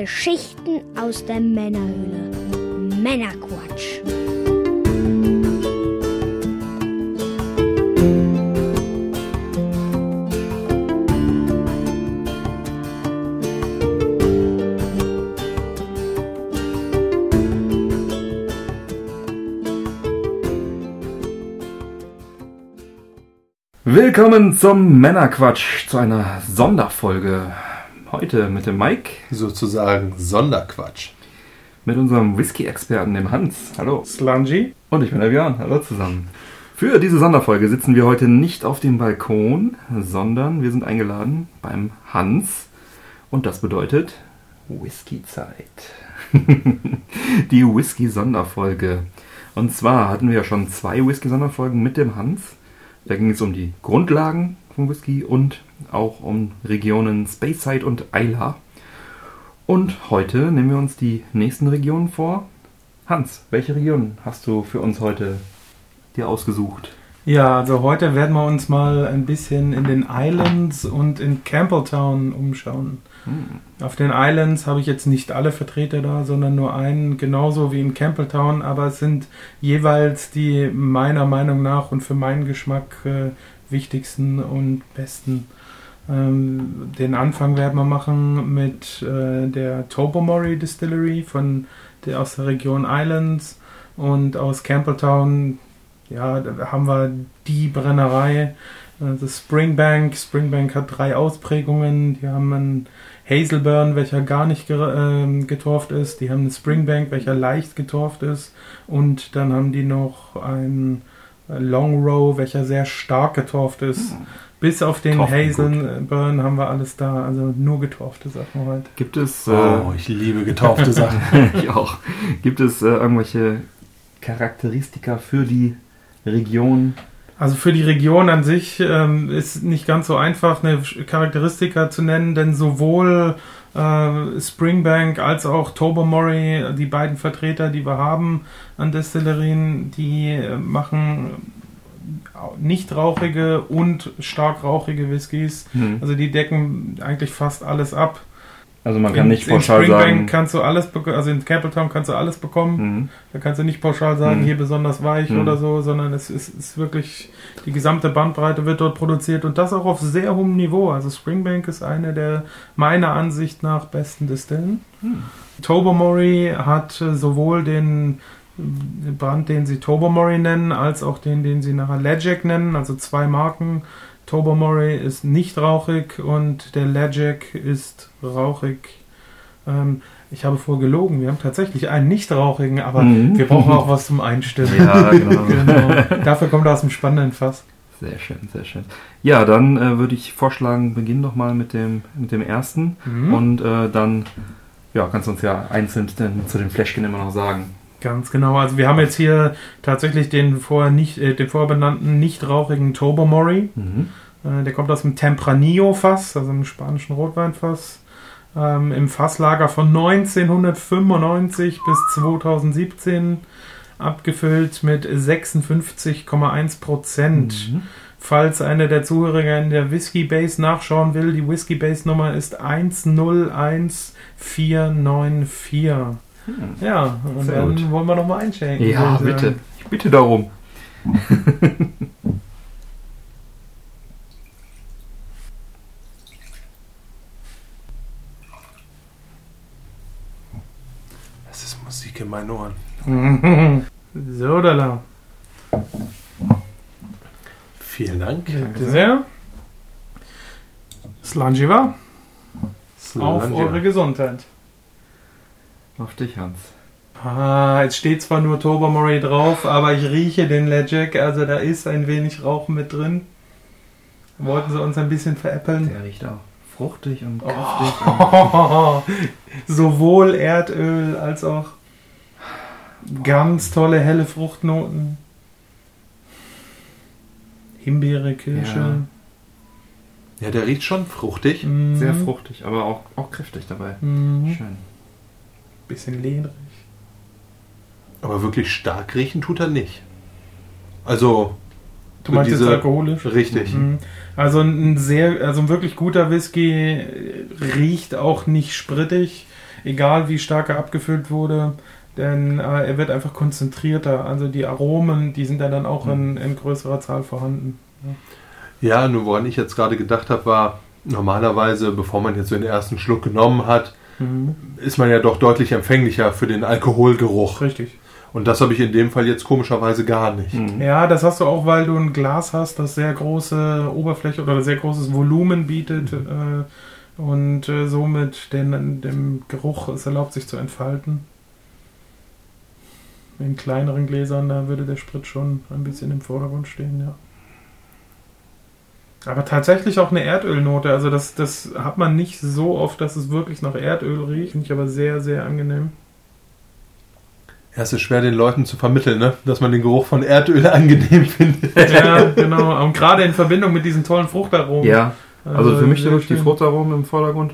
Geschichten aus der Männerhöhle. Männerquatsch. Willkommen zum Männerquatsch, zu einer Sonderfolge. Heute mit dem Mike, sozusagen Sonderquatsch. mit unserem Whisky-Experten, dem Hans. Hallo. Slungy. Und ich bin der Björn. Hallo zusammen. Für diese Sonderfolge sitzen wir heute nicht auf dem Balkon, sondern wir sind eingeladen beim Hans. Und das bedeutet Whisky-Zeit. Die Whisky-Sonderfolge. Und zwar hatten wir ja schon zwei Whisky-Sonderfolgen mit dem Hans. Da ging es um die Grundlagen vom Whisky und auch um Regionen Speyside und Isla. Und heute nehmen wir uns die nächsten Regionen vor. Hans, welche Region hast du für uns heute dir ausgesucht? Ja, also heute werden wir uns mal ein bisschen in den Islands und in Campbelltown umschauen. Auf den Islands habe ich jetzt nicht alle Vertreter da, sondern nur einen, genauso wie in Campbelltown, aber es sind jeweils die meiner Meinung nach und für meinen Geschmack äh, wichtigsten und besten. Ähm, den Anfang werden wir machen mit äh, der Tobermory Distillery von der, aus der Region Islands und aus Campbelltown ja, da haben wir die Brennerei, äh, das Springbank. Springbank hat drei Ausprägungen. Die haben einen Hazelburn, welcher gar nicht ge ähm, getorft ist. Die haben einen Springbank, welcher leicht getorft ist. Und dann haben die noch einen äh, Long Row, welcher sehr stark getorft ist. Bis auf den. Hazelburn haben wir alles da. Also nur getorfte Sachen heute. Gibt es, Oh, ich liebe getaufte Sachen. äh, ich auch, gibt es äh, irgendwelche Charakteristika für die Region? Also für die Region an sich ähm, ist nicht ganz so einfach, eine Charakteristika zu nennen, denn sowohl äh, Springbank als auch Tobermory, die beiden Vertreter, die wir haben an Destillerien, die äh, machen nicht rauchige und stark rauchige Whiskys. Hm. Also die decken eigentlich fast alles ab. Also man kann in, nicht in pauschal Springbank sagen. kannst du alles also in Campbelltown kannst du alles bekommen. Mhm. Da kannst du nicht pauschal sagen, Mhm. hier besonders weich Mhm. oder so, sondern es ist, ist wirklich, die gesamte Bandbreite wird dort produziert und das auch auf sehr hohem Niveau. Also Springbank ist eine der meiner Ansicht nach besten Distillen. Mhm. Tobermory hat äh, sowohl den Brand, den sie Tobermory nennen, als auch den, den sie nachher Legic nennen, also zwei Marken. Tobermory ist nicht rauchig und der Legic ist rauchig. Ähm, ich habe vorher gelogen, wir haben tatsächlich einen nicht rauchigen, aber Mhm. wir brauchen auch was zum Einstimmen. Ja, genau. genau. Dafür kommt er aus dem spannenden Fass. Sehr schön, sehr schön. Ja, dann äh, würde ich vorschlagen, beginn doch mal mit dem, mit dem ersten. Mhm. Und äh, dann ja, kannst du uns ja einzeln zu den Fläschchen immer noch sagen. Ganz genau. Also wir haben jetzt hier tatsächlich den vorher nicht, äh, den vorher benannten nicht rauchigen Tobermory. Mhm. Äh, der kommt aus dem Tempranillo-Fass, also einem spanischen Rotweinfass. Ähm, Im Fasslager von 1995 bis 2017 abgefüllt mit 56,1 Prozent. Mhm. Falls einer der Zuhörer in der Whisky Base nachschauen will, die Whisky Base Nummer ist 101494. Ja, und Sehr dann gut. wollen wir nochmal einschenken. Ja, ich bitte. Ich bitte darum. Das ist Musik in meinen Ohren. so, da la. Vielen Dank. Bitte sehr. Slangiva, auf eure Gesundheit. Auf dich, Hans. Ah, jetzt steht zwar nur Tobermory drauf, aber ich rieche den Legic, also da ist ein wenig Rauch mit drin. Wollten sie uns ein bisschen veräppeln? Der riecht auch fruchtig und kräftig. Sowohl Erdöl als auch ganz tolle helle Fruchtnoten. Himbeere, Kirsche. Ja, der riecht schon fruchtig. Mhm. Sehr fruchtig, aber auch, auch kräftig dabei. Mhm. Schön. Bisschen lehnrig. Aber wirklich stark riechen tut er nicht. Also, Du meinst jetzt diese- alkoholisch? richtig. Mhm. Also ein sehr, also ein wirklich guter Whisky riecht auch nicht sprittig. egal wie stark er abgefüllt wurde, denn äh, er wird einfach konzentrierter. Also die Aromen, die sind ja dann auch in, in größerer Zahl vorhanden. Ja, nur woran ich jetzt gerade gedacht habe, war, normalerweise, bevor man jetzt so den ersten Schluck genommen hat, ist man ja doch deutlich empfänglicher für den Alkoholgeruch. Richtig. Und das habe ich in dem Fall jetzt komischerweise gar nicht. Mhm. Ja, das hast du auch, weil du ein Glas hast, das sehr große Oberfläche oder sehr großes Volumen bietet äh, und äh, somit den, dem Geruch es erlaubt, sich zu entfalten. In kleineren Gläsern, da würde der Sprit schon ein bisschen im Vordergrund stehen, ja. Aber tatsächlich auch eine Erdölnote. Also das, das hat man nicht so oft, dass es wirklich nach Erdöl riecht. Finde ich aber sehr, sehr angenehm. Ja, es ist schwer den Leuten zu vermitteln, ne? dass man den Geruch von Erdöl angenehm findet. Ja, genau. Und gerade in Verbindung mit diesen tollen Fruchtaromen. Ja, also für mich wirklich die. Fruchtaromen im Vordergrund.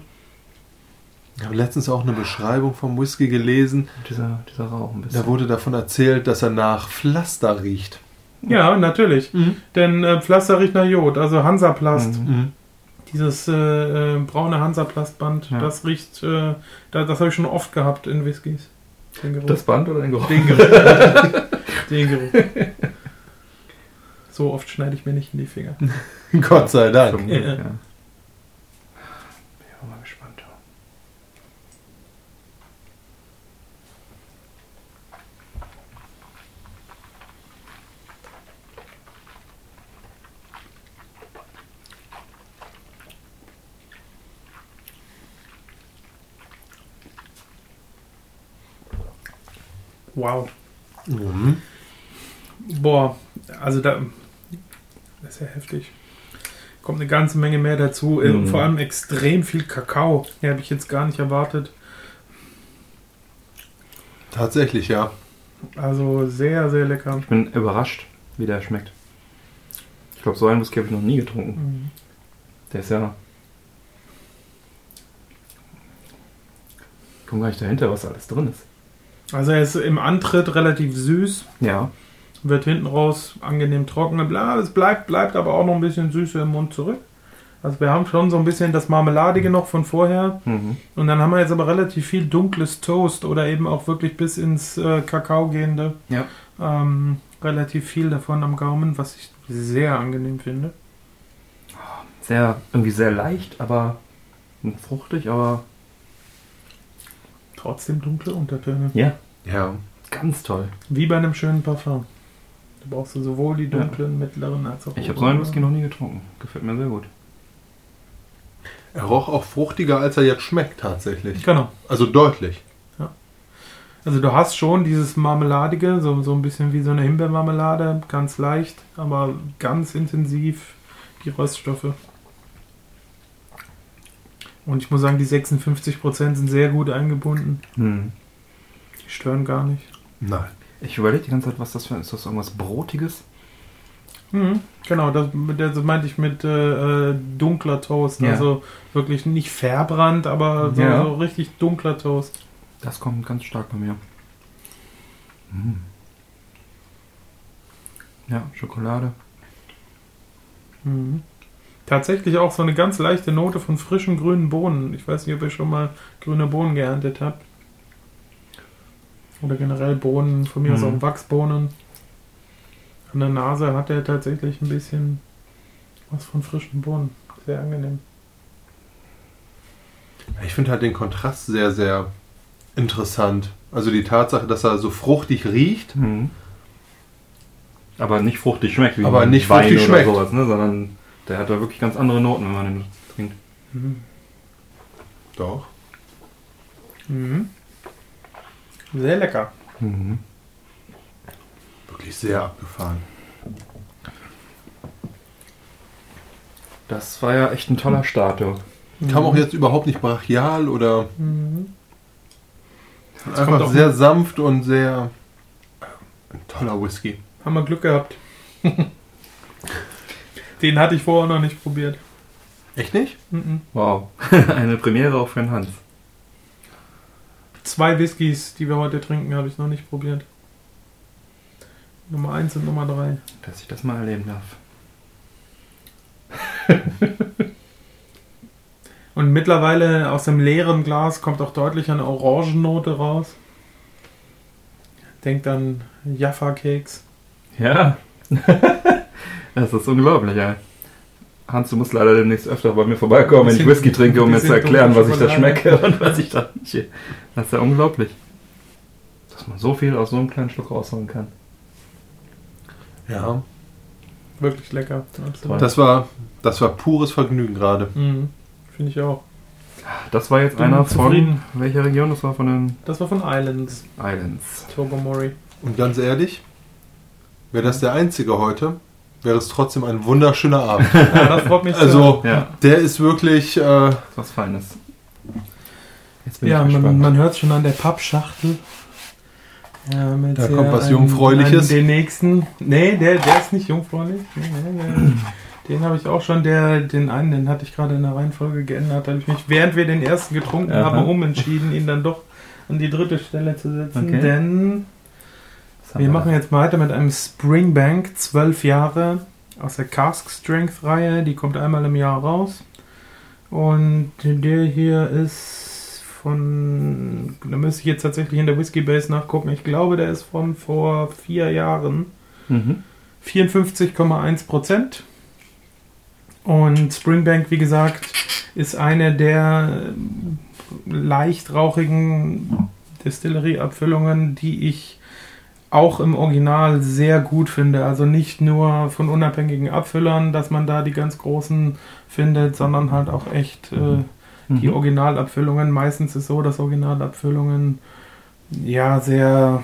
Ich habe letztens auch eine Beschreibung vom Whisky gelesen. Dieser, dieser Rauch ein bisschen. Da wurde davon erzählt, dass er nach Pflaster riecht. Ja, natürlich. Denn äh, Pflaster riecht nach Jod, also Hansaplast. Mhm. Dieses äh, äh, braune Hansaplastband, Ja. das riecht, äh, da, das habe ich schon oft gehabt in Whiskys. Den Geruch. Das Band oder den Geruch? den Geruch. den Geruch. So oft schneide ich mir nicht in die Finger. Gott sei Dank. Ja. ja. Bin ich auch mal gespannt. ja. Wow. Mhm. Boah, also da. Das ist ja heftig. Kommt eine ganze Menge mehr dazu. Äh, Mhm. Vor allem extrem viel Kakao. Ja, habe ich jetzt gar nicht erwartet. Tatsächlich, ja. Also sehr, sehr lecker. Ich bin überrascht, wie der schmeckt. Ich glaube, so einen Whisky habe ich noch nie getrunken. Mhm. Der ist ja. Ich komme gar nicht dahinter, was alles drin ist. Also er ist im Antritt relativ süß, Ja. wird hinten raus angenehm trocken. Bla, es bleibt, bleibt aber auch noch ein bisschen Süße im Mund zurück. Also wir haben schon so ein bisschen das Marmeladige noch von vorher. Mhm. Und dann haben wir jetzt aber relativ viel dunkles Toast oder eben auch wirklich bis ins äh, Kakao gehende. Ja. Ähm, relativ viel davon am Gaumen, was ich sehr angenehm finde. Sehr, irgendwie sehr leicht, aber fruchtig, aber Trotzdem dunkle Untertöne. ja, Ja. ganz toll. Wie bei einem schönen Parfum. Da brauchst du sowohl die dunklen, mittleren als auch Ich habe so einen Whisky noch nie getrunken. Gefällt mir sehr gut. Er roch auch fruchtiger, als er jetzt schmeckt, tatsächlich. Genau. Also deutlich. Also du hast schon dieses Marmeladige, so, so ein bisschen wie so eine Himbeermarmelade, ganz leicht, aber ganz intensiv die Röststoffe. Und ich muss sagen, die 56% sind sehr gut eingebunden. Hm. Die stören gar nicht. Nein. Ich überlege die ganze Zeit, was das für ist. das irgendwas Brotiges? Mhm, genau, das, das meinte ich mit äh, äh, dunkler Toast. Ja. Also wirklich nicht verbrannt, aber so, Ja. so richtig dunkler Toast. Das kommt ganz stark bei mir. Hm. Ja, Schokolade. Mhm. Tatsächlich auch so eine ganz leichte Note von frischen grünen Bohnen. Ich weiß nicht, ob ihr schon mal grüne Bohnen geerntet habt. Oder generell Bohnen, von mir aus Mhm. auch Wachsbohnen. An der Nase hat er tatsächlich ein bisschen was von frischen Bohnen. Sehr angenehm. Ich finde halt den Kontrast sehr, sehr interessant. Also die Tatsache, dass er so fruchtig riecht, Mhm. Aber nicht fruchtig schmeckt, wie Aber nicht Wein fruchtig oder schmeckt. sowas, ne? sondern der hat da wirklich ganz andere Noten, wenn man den trinkt. doch. Mhm. Sehr lecker. Mhm. Wirklich sehr abgefahren. Das war ja echt ein toller Starter. Kam auch jetzt überhaupt nicht brachial oder Mhm. einfach sehr sanft und sehr ein toller Whisky. Haben wir Glück gehabt. Den hatte ich vorher noch nicht probiert. Echt nicht? Mhm. Wow. Eine Premiere auch für den Hans. Zwei Whiskys, die wir heute trinken, habe ich noch nicht probiert. Nummer 1 und Nummer 3. Dass ich das mal erleben darf. Und mittlerweile aus dem leeren Glas kommt auch deutlich eine Orangennote raus. Denkt an Jaffa-Cakes. Ja. das ist unglaublich, ja. Hans, du musst leider demnächst öfter bei mir vorbeikommen, wenn ich Whisky trinke, um mir zu erklären, was ich da schmecke und was ich da nicht. Das ist ja unglaublich. Dass man so viel aus so einem kleinen Schluck rausholen kann. Ja. Wirklich lecker. Absolut. Das war, das war pures Vergnügen gerade. Mhm. Finde ich auch. Das war jetzt Bin einer zufrieden. von welcher Region? Das war von den Das war von Islands. Islands. Togomori. Und ganz ehrlich, wäre das der einzige heute, wäre es trotzdem ein wunderschöner Abend. Ja, das freut mich sehr. Also, Ja, der ist wirklich, äh, das ist was Feines. Jetzt bin Ja, ich man, man hört schon an der Pappschachtel. Ja, Da kommt was einen- Jungfräuliches. einen- Den nächsten. Nee, der, der ist nicht jungfräulich. Nee, nee, nee. Den habe ich auch schon. Der, den einen, den hatte ich gerade in der Reihenfolge geändert. Da habe ich mich, während wir den ersten getrunken Aha. haben, umentschieden, ihn dann doch an die dritte Stelle zu setzen. Okay. Denn Haben wir machen jetzt weiter mit einem Springbank, 12 Jahre, aus der Cask Strength Reihe. Die kommt einmal im Jahr raus. Und der hier ist von, da müsste ich jetzt tatsächlich in der Whiskey Base nachgucken. Ich glaube, der ist von vor vier Jahren. Mhm. 54,1 Prozent. Und Springbank, wie gesagt, ist eine der leicht rauchigen Distillerie-Abfüllungen, die ich auch im Original sehr gut finde. Also nicht nur von unabhängigen Abfüllern, dass man da die ganz großen findet, sondern halt auch echt äh, die Mhm. Originalabfüllungen. Meistens ist so, dass Originalabfüllungen ja sehr,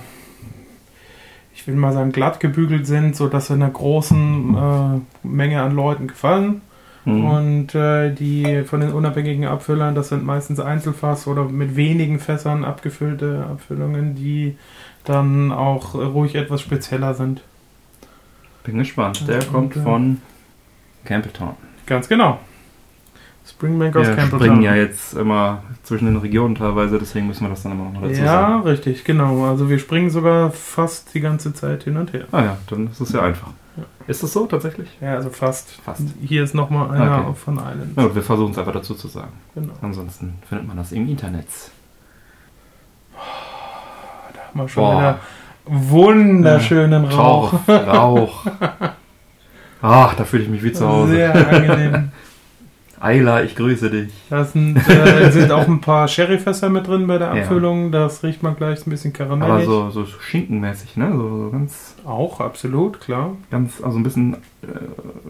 ich will mal sagen, glatt gebügelt sind, sodass sie einer großen äh, Menge an Leuten gefallen. Mhm. Und äh, die von den unabhängigen Abfüllern, das sind meistens Einzelfass oder mit wenigen Fässern abgefüllte Abfüllungen, die dann auch äh, ruhig etwas spezieller sind. Bin gespannt. Der Und, kommt äh, von Campbelltown. Ganz genau. Springbank aus Wir Campbelltown. springen ja jetzt immer zwischen den Regionen teilweise, deswegen müssen wir das dann immer noch dazu Ja, sagen. richtig, genau. Also wir springen sogar fast die ganze Zeit hin und her. Ah ja, dann ist es ja einfach. Ja. Ist es so tatsächlich? Ja, also fast. Fast. Hier ist nochmal einer Okay. von Island. Na gut, wir versuchen es einfach dazu zu sagen. Genau. Ansonsten findet man das im Internet. Wir schon Boah. wieder wunderschönen Rauch. Rauch. Rauch. Ach, da fühle ich mich wie zu Hause. Sehr angenehm. Ayla, ich grüße dich. Da sind, äh, sind auch ein paar Sherryfässer mit drin bei der Ja. Abfüllung. Das riecht man gleich ein bisschen Aber karamellig. so, so schinkenmäßig, ne? So, so ganz, Auch, absolut, klar. ganz, also ein bisschen äh,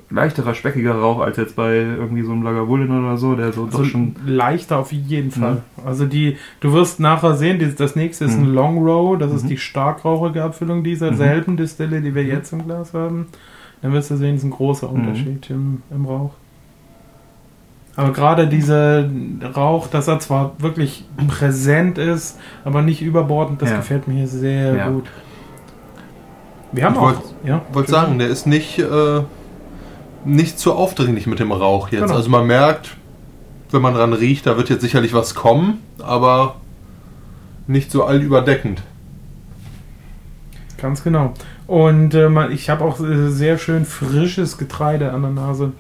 leichterer, speckiger Rauch als jetzt bei irgendwie so einem Lagavulin oder so, der so Also doch schon. leichter auf jeden Fall. Also die, du wirst nachher sehen, die- das nächste ist ein Mhm. Long Row, das ist Mhm. die starkrauchige Abfüllung dieser Mhm. selben Distille, die wir Mhm. jetzt im Glas haben. Dann wirst du sehen, es ist ein großer Mhm. Unterschied im, im Rauch. Aber gerade dieser Rauch, dass er zwar wirklich präsent ist, aber nicht überbordend, das Ja. gefällt mir hier sehr Ja. gut. Wir haben Ich auch, wollt- ja, wollte sagen, der ist nicht, äh, nicht zu aufdringlich mit dem Rauch jetzt. Genau. Also man merkt, wenn man dran riecht, da wird jetzt sicherlich was kommen, aber nicht so allüberdeckend. Ganz genau. Und äh, ich habe auch äh, sehr schön frisches Getreide an der Nase.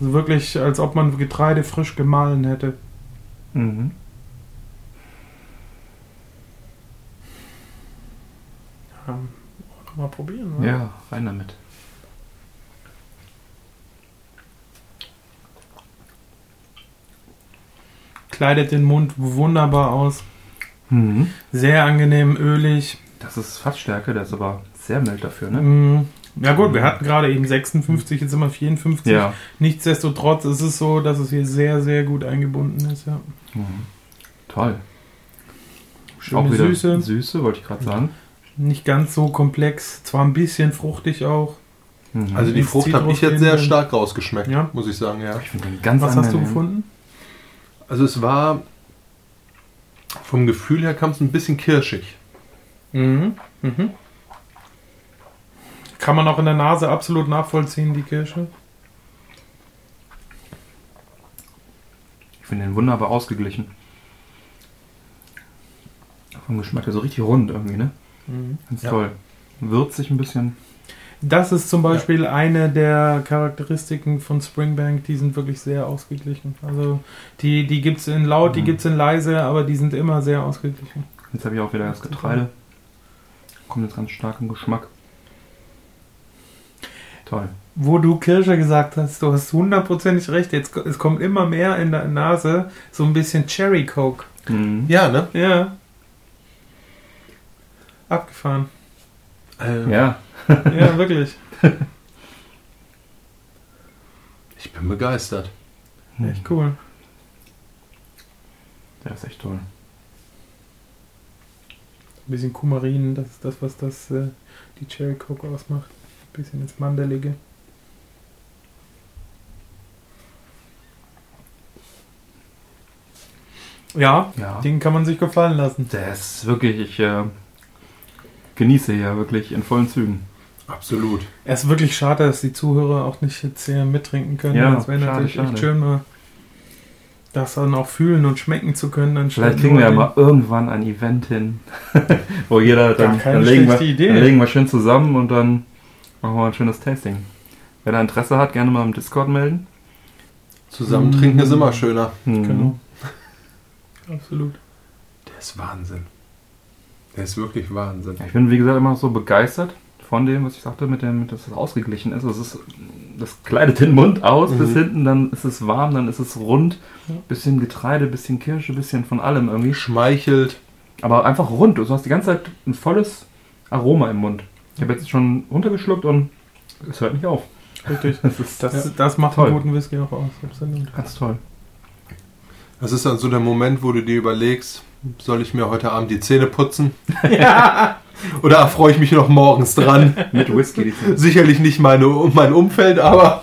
Also wirklich, als ob man Getreide frisch gemahlen hätte. Mhm. Ja, mal probieren, oder? Ja, rein damit. Kleidet den Mund wunderbar aus. Mhm. Sehr angenehm, ölig. Das ist Fassstärke, der ist aber sehr mild dafür, ne? Mm, Ja gut, wir hatten gerade eben 56, jetzt sind wir 54. Ja. Nichtsdestotrotz ist es so, dass es hier sehr, sehr gut eingebunden ist. Ja. Mhm. Toll. Schöne Auch wieder Süße, Süße, wollte ich gerade sagen. nicht ganz so komplex, zwar ein bisschen fruchtig auch. Mhm. Also die Frucht habe ich jetzt sehr stark rausgeschmeckt, Ja. muss ich sagen, ja. ich ganz Was hast du gefunden? Also es war vom Gefühl her kam es ein bisschen kirschig. Mhm. Mhm. Kann man auch in der Nase absolut nachvollziehen, die Kirsche. Ich finde den wunderbar ausgeglichen. Vom Geschmack her so richtig rund irgendwie, ne? Mhm. Ganz Ja. toll. Würzig ein bisschen. Das ist zum Beispiel eine der Charakteristiken von Springbank, die sind wirklich sehr ausgeglichen. Also die, die gibt es in laut, die Mhm. gibt es in leise, aber die sind immer sehr ausgeglichen. Jetzt habe ich auch wieder das Getreide. Kommt jetzt ganz stark im Geschmack. Toll. Wo du Kirsche gesagt hast, du hast hundertprozentig recht. Jetzt, es kommt immer mehr in der Nase so ein bisschen Cherry Coke. Mhm. Ja, ne? Ja. Abgefahren. Äh, Ja, Ja, wirklich. Ich bin begeistert. Echt cool. der ist echt toll. Ein bisschen Kumarin, das ist das, was das äh, die Cherry Coke ausmacht. Ein bisschen ins Mandelige. Ja, Ja. den kann man sich gefallen lassen. Der ist wirklich, ich äh, genieße hier wirklich in vollen Zügen. Absolut. Es ist wirklich schade, dass die Zuhörer auch nicht jetzt hier mittrinken können. Ja, das wäre natürlich schade. echt schön, mal das dann auch fühlen und schmecken zu können. anstatt Vielleicht kriegen wir ja mal irgendwann ein Event hin, wo jeder dann, keine dann, legen wir, dann legen wir schön zusammen und dann machen wir ein schönes Tasting. Wer da Interesse hat, gerne mal im Discord melden. Zusammen trinken ist immer schöner. Mhm. Genau. Absolut. Der ist Wahnsinn. Der ist wirklich Wahnsinn. Ja, ich bin, wie gesagt, immer so begeistert von dem, was ich sagte, mit dem, dass es ausgeglichen ist. Es ist das kleidet den Mund aus Mhm. bis hinten, dann ist es warm, dann ist es rund. Ja. Bisschen Getreide, bisschen Kirsche, bisschen von allem irgendwie. Schmeichelt. Aber einfach rund. Du hast die ganze Zeit ein volles Aroma im Mund. Ich habe jetzt schon runtergeschluckt und es hört nicht auf. Richtig. Das ist Das, ja, das macht Toll. einen guten Whisky auch aus. Absolut. ganz toll. Das ist dann so der Moment, wo du dir überlegst, soll ich mir heute Abend die Zähne putzen? ja. Oder erfreue ich mich noch morgens dran? Mit Whisky. Sicherlich nicht meine, mein Umfeld, aber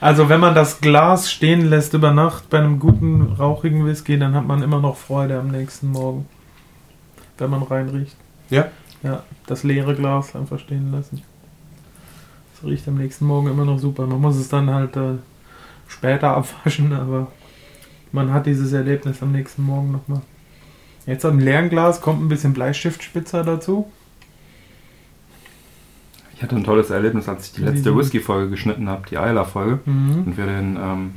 Also wenn man das Glas stehen lässt über Nacht bei einem guten, rauchigen Whisky, dann hat man immer noch Freude am nächsten Morgen. Wenn man reinriecht. Ja? Ja, das leere Glas einfach stehen lassen. Das riecht am nächsten Morgen immer noch super. Man muss es dann halt äh, später abwaschen, aber man hat dieses Erlebnis am nächsten Morgen nochmal. Jetzt am leeren Glas kommt ein bisschen Bleistiftspitzer dazu. Ich hatte ein tolles Erlebnis, als ich die letzte Whisky-Folge geschnitten habe, die Ayla-Folge. Mhm. Und wir den ähm,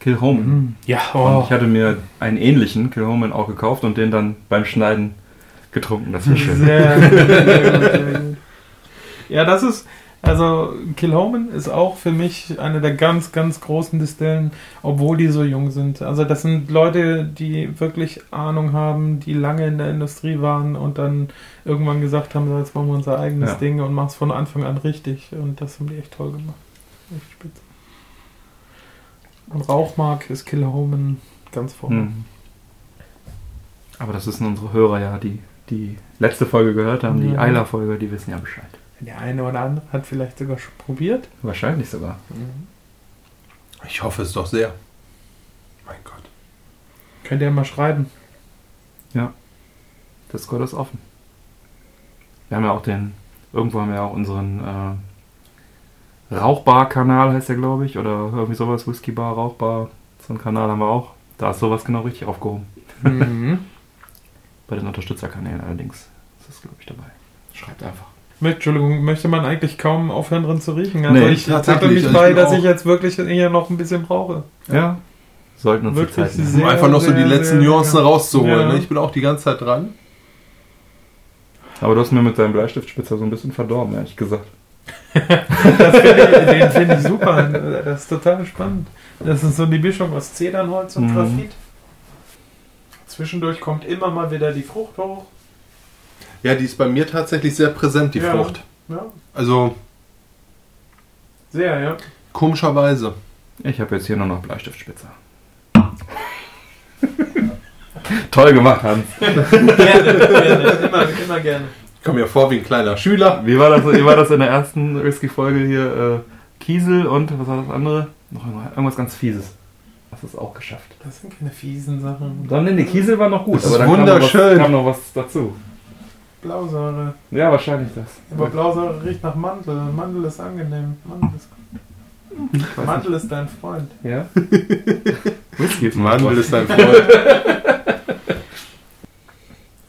Kill Home. Mhm. Ja, Und oh. ich hatte mir einen ähnlichen Kill Homan auch gekauft und den dann beim Schneiden getrunken. Das war schön. Sehr, sehr gut, sehr gut. Ja, das ist, also Kilhoman ist auch für mich eine der ganz, ganz großen Distillen, obwohl die so jung sind. Also das sind Leute, die wirklich Ahnung haben, die lange in der Industrie waren und dann irgendwann gesagt haben, so, jetzt machen wir unser eigenes Ja. Ding und machen es von Anfang an richtig. Und das haben die echt toll gemacht. Echt spitze. Und Rauchmark ist Kilhoman ganz vorne. Mhm. Aber das wissen unsere Hörer ja, die die letzte Folge gehört haben, die Ja. Ayla-Folge, die wissen ja Bescheid. Der eine oder andere hat vielleicht sogar schon probiert. Wahrscheinlich sogar. ich hoffe es doch sehr. Mein Gott. Könnt ihr mal schreiben. Discord ist offen. Wir haben ja auch den, irgendwo haben wir ja auch unseren äh, Rauchbar-Kanal, heißt der, glaube ich, oder irgendwie sowas, Whisky-Bar, Rauchbar, so einen Kanal haben wir auch. Da ist sowas genau richtig aufgehoben. Mhm. Bei den Unterstützerkanälen allerdings ist das, glaube ich, dabei. Schreibt einfach. Mit, Entschuldigung, möchte man eigentlich kaum aufhören drin zu riechen. Also Nee, ich tappe tatsächlich, mich also ich bei, bin dass ich jetzt wirklich hier noch ein bisschen brauche. Ja. Sollten uns die Wirklich Zeit nehmen. sehr- Um einfach noch so die sehr, letzten sehr Nuancen lecker. rauszuholen. Ja. Ne? Ich bin auch die ganze Zeit dran. Aber du hast mir mit deinem Bleistiftspitzer so ein bisschen verdorben, ehrlich gesagt. Das find ich, den finde ich super. Das ist total spannend. Das ist so die Mischung aus Zedernholz und Mhm. Zwischendurch kommt immer mal wieder die Frucht hoch. Ja, die ist bei mir tatsächlich sehr präsent, die Ja. Frucht. Ja, Also sehr, ja. komischerweise. Ich habe jetzt hier nur noch Bleistiftspitzer. Toll gemacht, Hans. Gerne, gerne. Immer, immer gerne. Ich komme mir vor wie ein kleiner Schüler. Wie war das, wie war das in der ersten Whisky-Folge hier? Äh, Kiesel und was war das andere? Noch irgendwas ganz Fieses. Hast du es auch geschafft? Das sind keine fiesen Sachen. Dann, nee, die Kiesel war noch gut. Das ist aber dann kam noch wunderschön. Was, kam noch was dazu. Blausäure. Ja, wahrscheinlich das. Aber Blausäure riecht nach Mandel. Mandel ist angenehm. Mandel ist, weiß Mandel ist dein Freund. nicht. Ja? Whisky ist Mandel ist dein Freund.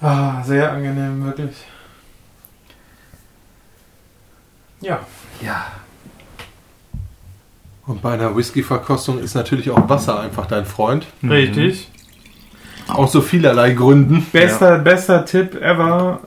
Ah, sehr angenehm, wirklich. Ja. Ja. Und bei einer Whisky-Verkostung ist natürlich auch Wasser einfach dein Freund. Richtig. Aus so vielerlei Gründen. Bester, bester Tipp ever.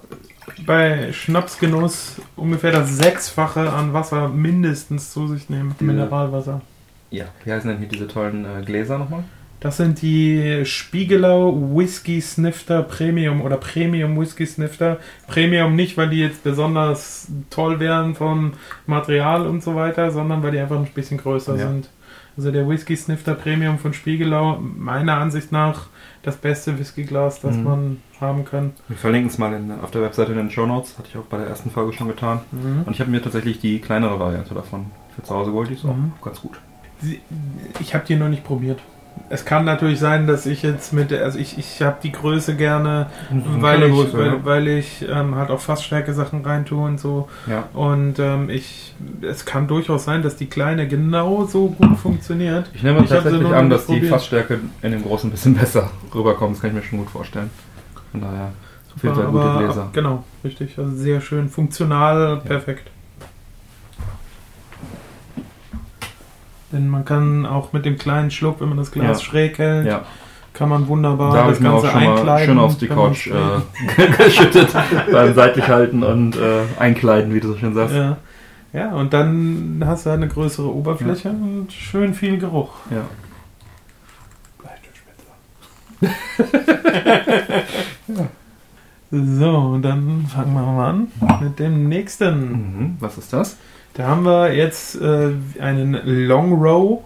Bei Schnapsgenuss ungefähr das Sechsfache an Wasser mindestens zu sich nehmen. Mineralwasser. Ja. Wie heißen denn hier diese tollen äh, Gläser nochmal? Das sind die Spiegelau Whisky Snifter Premium oder Premium Whisky Snifter. Premium nicht, weil die jetzt besonders toll wären vom Material und so weiter, sondern weil die einfach ein bisschen größer Ja. sind. Also der Whisky Snifter Premium von Spiegelau, meiner Ansicht nach das beste Whiskyglas, das Mhm. man haben kann. Wir verlinken es mal in, auf der Webseite in den Show Notes. Hatte ich auch bei der ersten Folge schon getan. Und ich habe mir tatsächlich die kleinere Variante davon für zu Hause geholt. Die ist auch Mhm. ganz gut. Ich habe die noch nicht probiert. Es kann natürlich sein, dass ich jetzt mit der, also ich, ich habe die Größe gerne, weil ich, Größe, weil, ja. weil ich ähm, halt auch Fassstärke Sachen reintue und so. Ja. Und ähm, ich, es kann durchaus sein, dass die kleine genauso gut funktioniert. Ich nehme Ich tatsächlich an, dass die probiert. Fassstärke in dem Großen ein bisschen besser rüberkommt. Das kann ich mir schon gut vorstellen. Von daher, auf jeden Fall gute Gläser. Genau, richtig. Also sehr schön funktional, perfekt. Denn man kann auch mit dem kleinen Schluck, wenn man das Glas Ja. schräg hält, Ja, kann man wunderbar da das mir auch Ganze schon mal einkleiden. schön aufs die Couch äh, geschüttet beim seitlich halten und äh, einkleiden, wie du so schön sagst. Ja. ja, und dann hast du eine größere Oberfläche und schön viel Geruch. Ja. So, und dann fangen wir mal an mit dem nächsten. Mhm. Was ist das? Da haben wir jetzt äh, einen Long Row.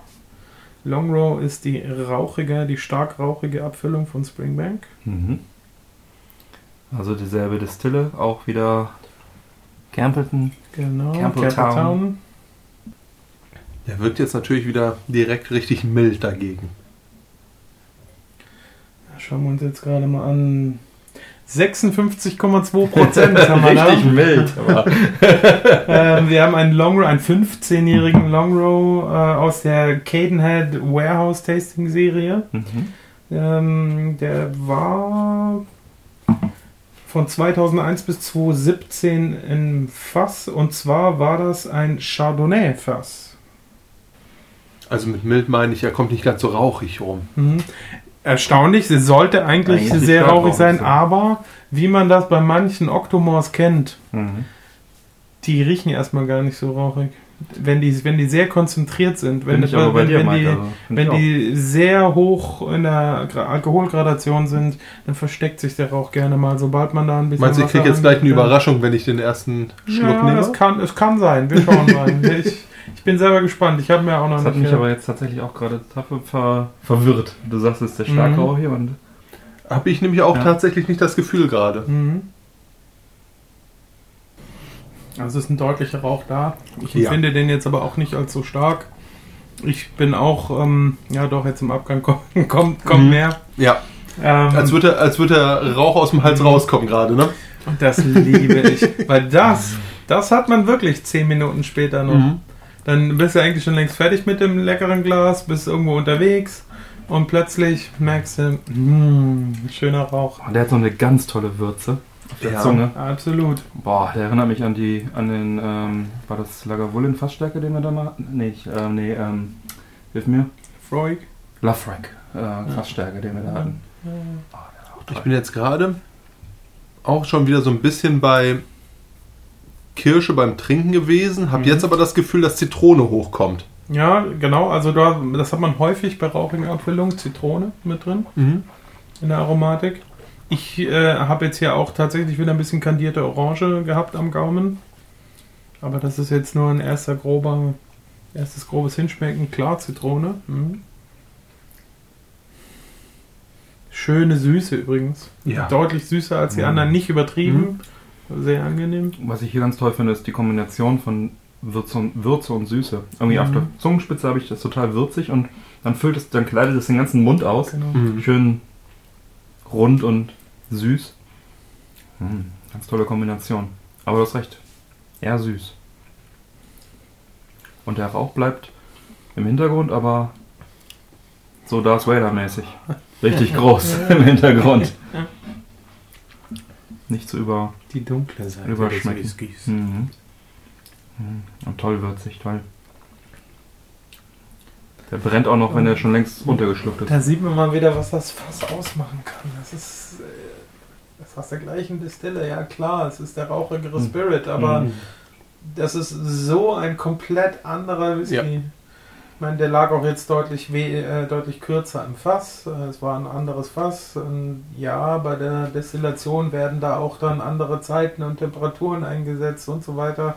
Long Row ist die rauchige, die stark rauchige Abfüllung von Springbank. Mhm. Also dieselbe Distille, auch wieder Campbellton. Genau, Campbelltown. Campbelltown. Der wirkt jetzt natürlich wieder direkt richtig mild dagegen. Schauen wir uns jetzt gerade mal an. 56,2 Prozent haben wir da. Richtig mild. Ähm, wir haben einen Long Row, einen 15-jährigen Long Row äh, aus der Cadenhead Warehouse Tasting Serie. mhm. Ähm, der war von 2001 bis 2017 im Fass und zwar war das ein Chardonnay-Fass. Also mit mild meine ich, er kommt nicht ganz so rauchig rum. Mhm. Erstaunlich, sie sollte eigentlich, Eigentlich sehr rauchig sein, sein. aber wie man das bei manchen Octomores kennt, Mhm. die riechen erstmal gar nicht so rauchig. Wenn die, wenn die sehr konzentriert sind, wenn, bei wenn, dir, wenn, die, Also, wenn die sehr hoch in der Gra- Alkoholgradation sind, dann versteckt sich der Rauch gerne mal, sobald man da ein bisschen. Meinst du, ich kriege jetzt gleich eine dann- Überraschung, wenn ich den ersten Schluck Ja, nehme? das kann, es kann sein. Wir schauen mal. ich, ich bin selber gespannt. Ich habe mir auch noch Das hat mich aber jetzt tatsächlich auch gerade ver verwirrt. Du sagst, es ist der starke Mhm. Rauch hier und Habe ich nämlich auch Ja. tatsächlich nicht das Gefühl gerade. Mhm. Also es ist ein deutlicher Rauch da. Ich Ja. empfinde den jetzt aber auch nicht als so stark. Ich bin auch, ähm, ja doch, jetzt im Abgang kommt, kommt, kommt Mhm. mehr. Ja, Ähm, als würde, als würde der Rauch aus dem Hals Mhm. rauskommen gerade, ne? und das liebe ich. Weil das, das hat man wirklich zehn Minuten später noch. Mhm. Dann bist du eigentlich schon längst fertig mit dem leckeren Glas, bist irgendwo unterwegs und plötzlich merkst du, mh, schöner Rauch. oh, der hat so eine ganz tolle Würze auf der Ja. Zunge. Absolut. Boah, der erinnert mich an die, an den, ähm, war das Lagavulin Fassstärke, den wir da mal hatten? Nee, ich, ähm, nee, ähm, hilf mir. Freud. Lafranc, äh, Fassstärke, den wir da hatten. Ich bin jetzt gerade auch schon wieder so ein bisschen bei Kirsche beim Trinken gewesen, habe Mhm. jetzt aber das Gefühl, dass Zitrone hochkommt. Ja, genau. Also da, das hat man häufig bei rauchigen Abfüllungen, Zitrone mit drin in der Aromatik. Ich äh, habe jetzt hier auch tatsächlich wieder ein bisschen kandierte Orange gehabt am Gaumen. Aber das ist jetzt nur ein erster grober, erstes grobes Hinschmecken. Klar, Zitrone. Mhm. Schöne Süße übrigens. Ja. Deutlich süßer als die Mhm. anderen, nicht übertrieben. Sehr angenehm. Was ich hier ganz toll finde, ist die Kombination von Würze und, Würze und Süße. Irgendwie Mhm. auf der Zungenspitze habe ich das total würzig und dann füllt es, dann kleidet es den ganzen Mund aus. Genau. Mhm. Schön rund und süß. Hm, ganz tolle Kombination. Aber du hast recht. Eher süß. Und der Rauch bleibt im Hintergrund, aber so Darth Vader-mäßig. Richtig groß im Hintergrund. Nicht zu über. Die dunkle Seite Überschmecken. des Whiskys. Mhm. Und toll würzig, toll. Der brennt auch noch, wenn er schon längst runtergeschluckt ist. Da sieht man mal wieder, was das Fass ausmachen kann. Das ist äh, das aus der gleichen Distille. Ja klar, es ist der rauchigere Mhm. Spirit, aber Mhm. das ist so ein komplett anderer Whisky. Ja. Ich meine, der lag auch jetzt deutlich, weh, äh, deutlich kürzer im Fass. Äh, Es war ein anderes Fass. Und ja, bei der Destillation werden da auch dann andere Zeiten und Temperaturen eingesetzt und so weiter.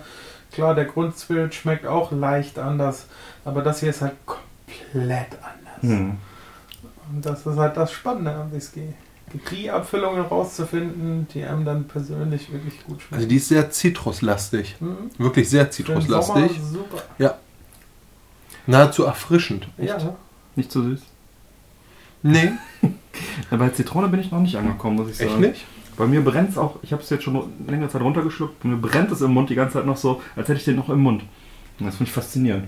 Klar, der Grundspirit schmeckt auch leicht anders, aber das hier ist halt komplett anders. Mhm. Und das ist halt das Spannende am Whisky. Die Abfüllungen rauszufinden, die einem dann persönlich wirklich gut schmecken. Also die ist sehr zitruslastig. Mhm. Wirklich sehr Für den Sommer zitruslastig. Super. Nahezu erfrischend. Ja, Nicht so süß. Nee, Ja, bei Zitrone bin ich noch nicht angekommen, muss ich sagen. echt nicht? Bei mir brennt es auch, ich habe es jetzt schon längere Zeit runtergeschluckt, bei mir brennt es im Mund die ganze Zeit noch so, als hätte ich den noch im Mund. Und das finde ich faszinierend.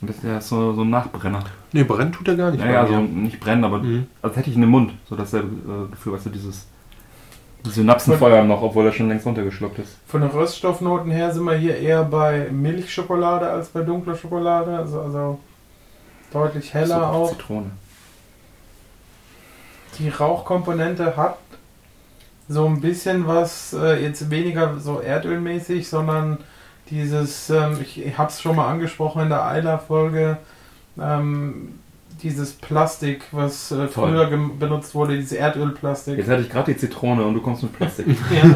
Und das ist so, so ein Nachbrenner. Nee, brennt tut er gar nicht. Naja, also nicht brennen, aber Mhm. als hätte ich ihn im Mund. So dasselbe äh, Gefühl, weißt du, dieses Synapsenfeuer noch, obwohl er schon längst runtergeschluckt ist. Von den Röststoffnoten her sind wir hier eher bei Milchschokolade als bei dunkler Schokolade. Also, also deutlich heller So, auch. Zitrone. Die Rauchkomponente hat so ein bisschen was, äh, jetzt weniger so erdölmäßig, sondern dieses, ähm, ich, ich habe es schon mal angesprochen in der Eiler-Folge, ähm, dieses Plastik, was äh, früher benutzt wurde, dieses Erdölplastik. Jetzt hatte ich gerade die Zitrone und du kommst mit Plastik. Ja,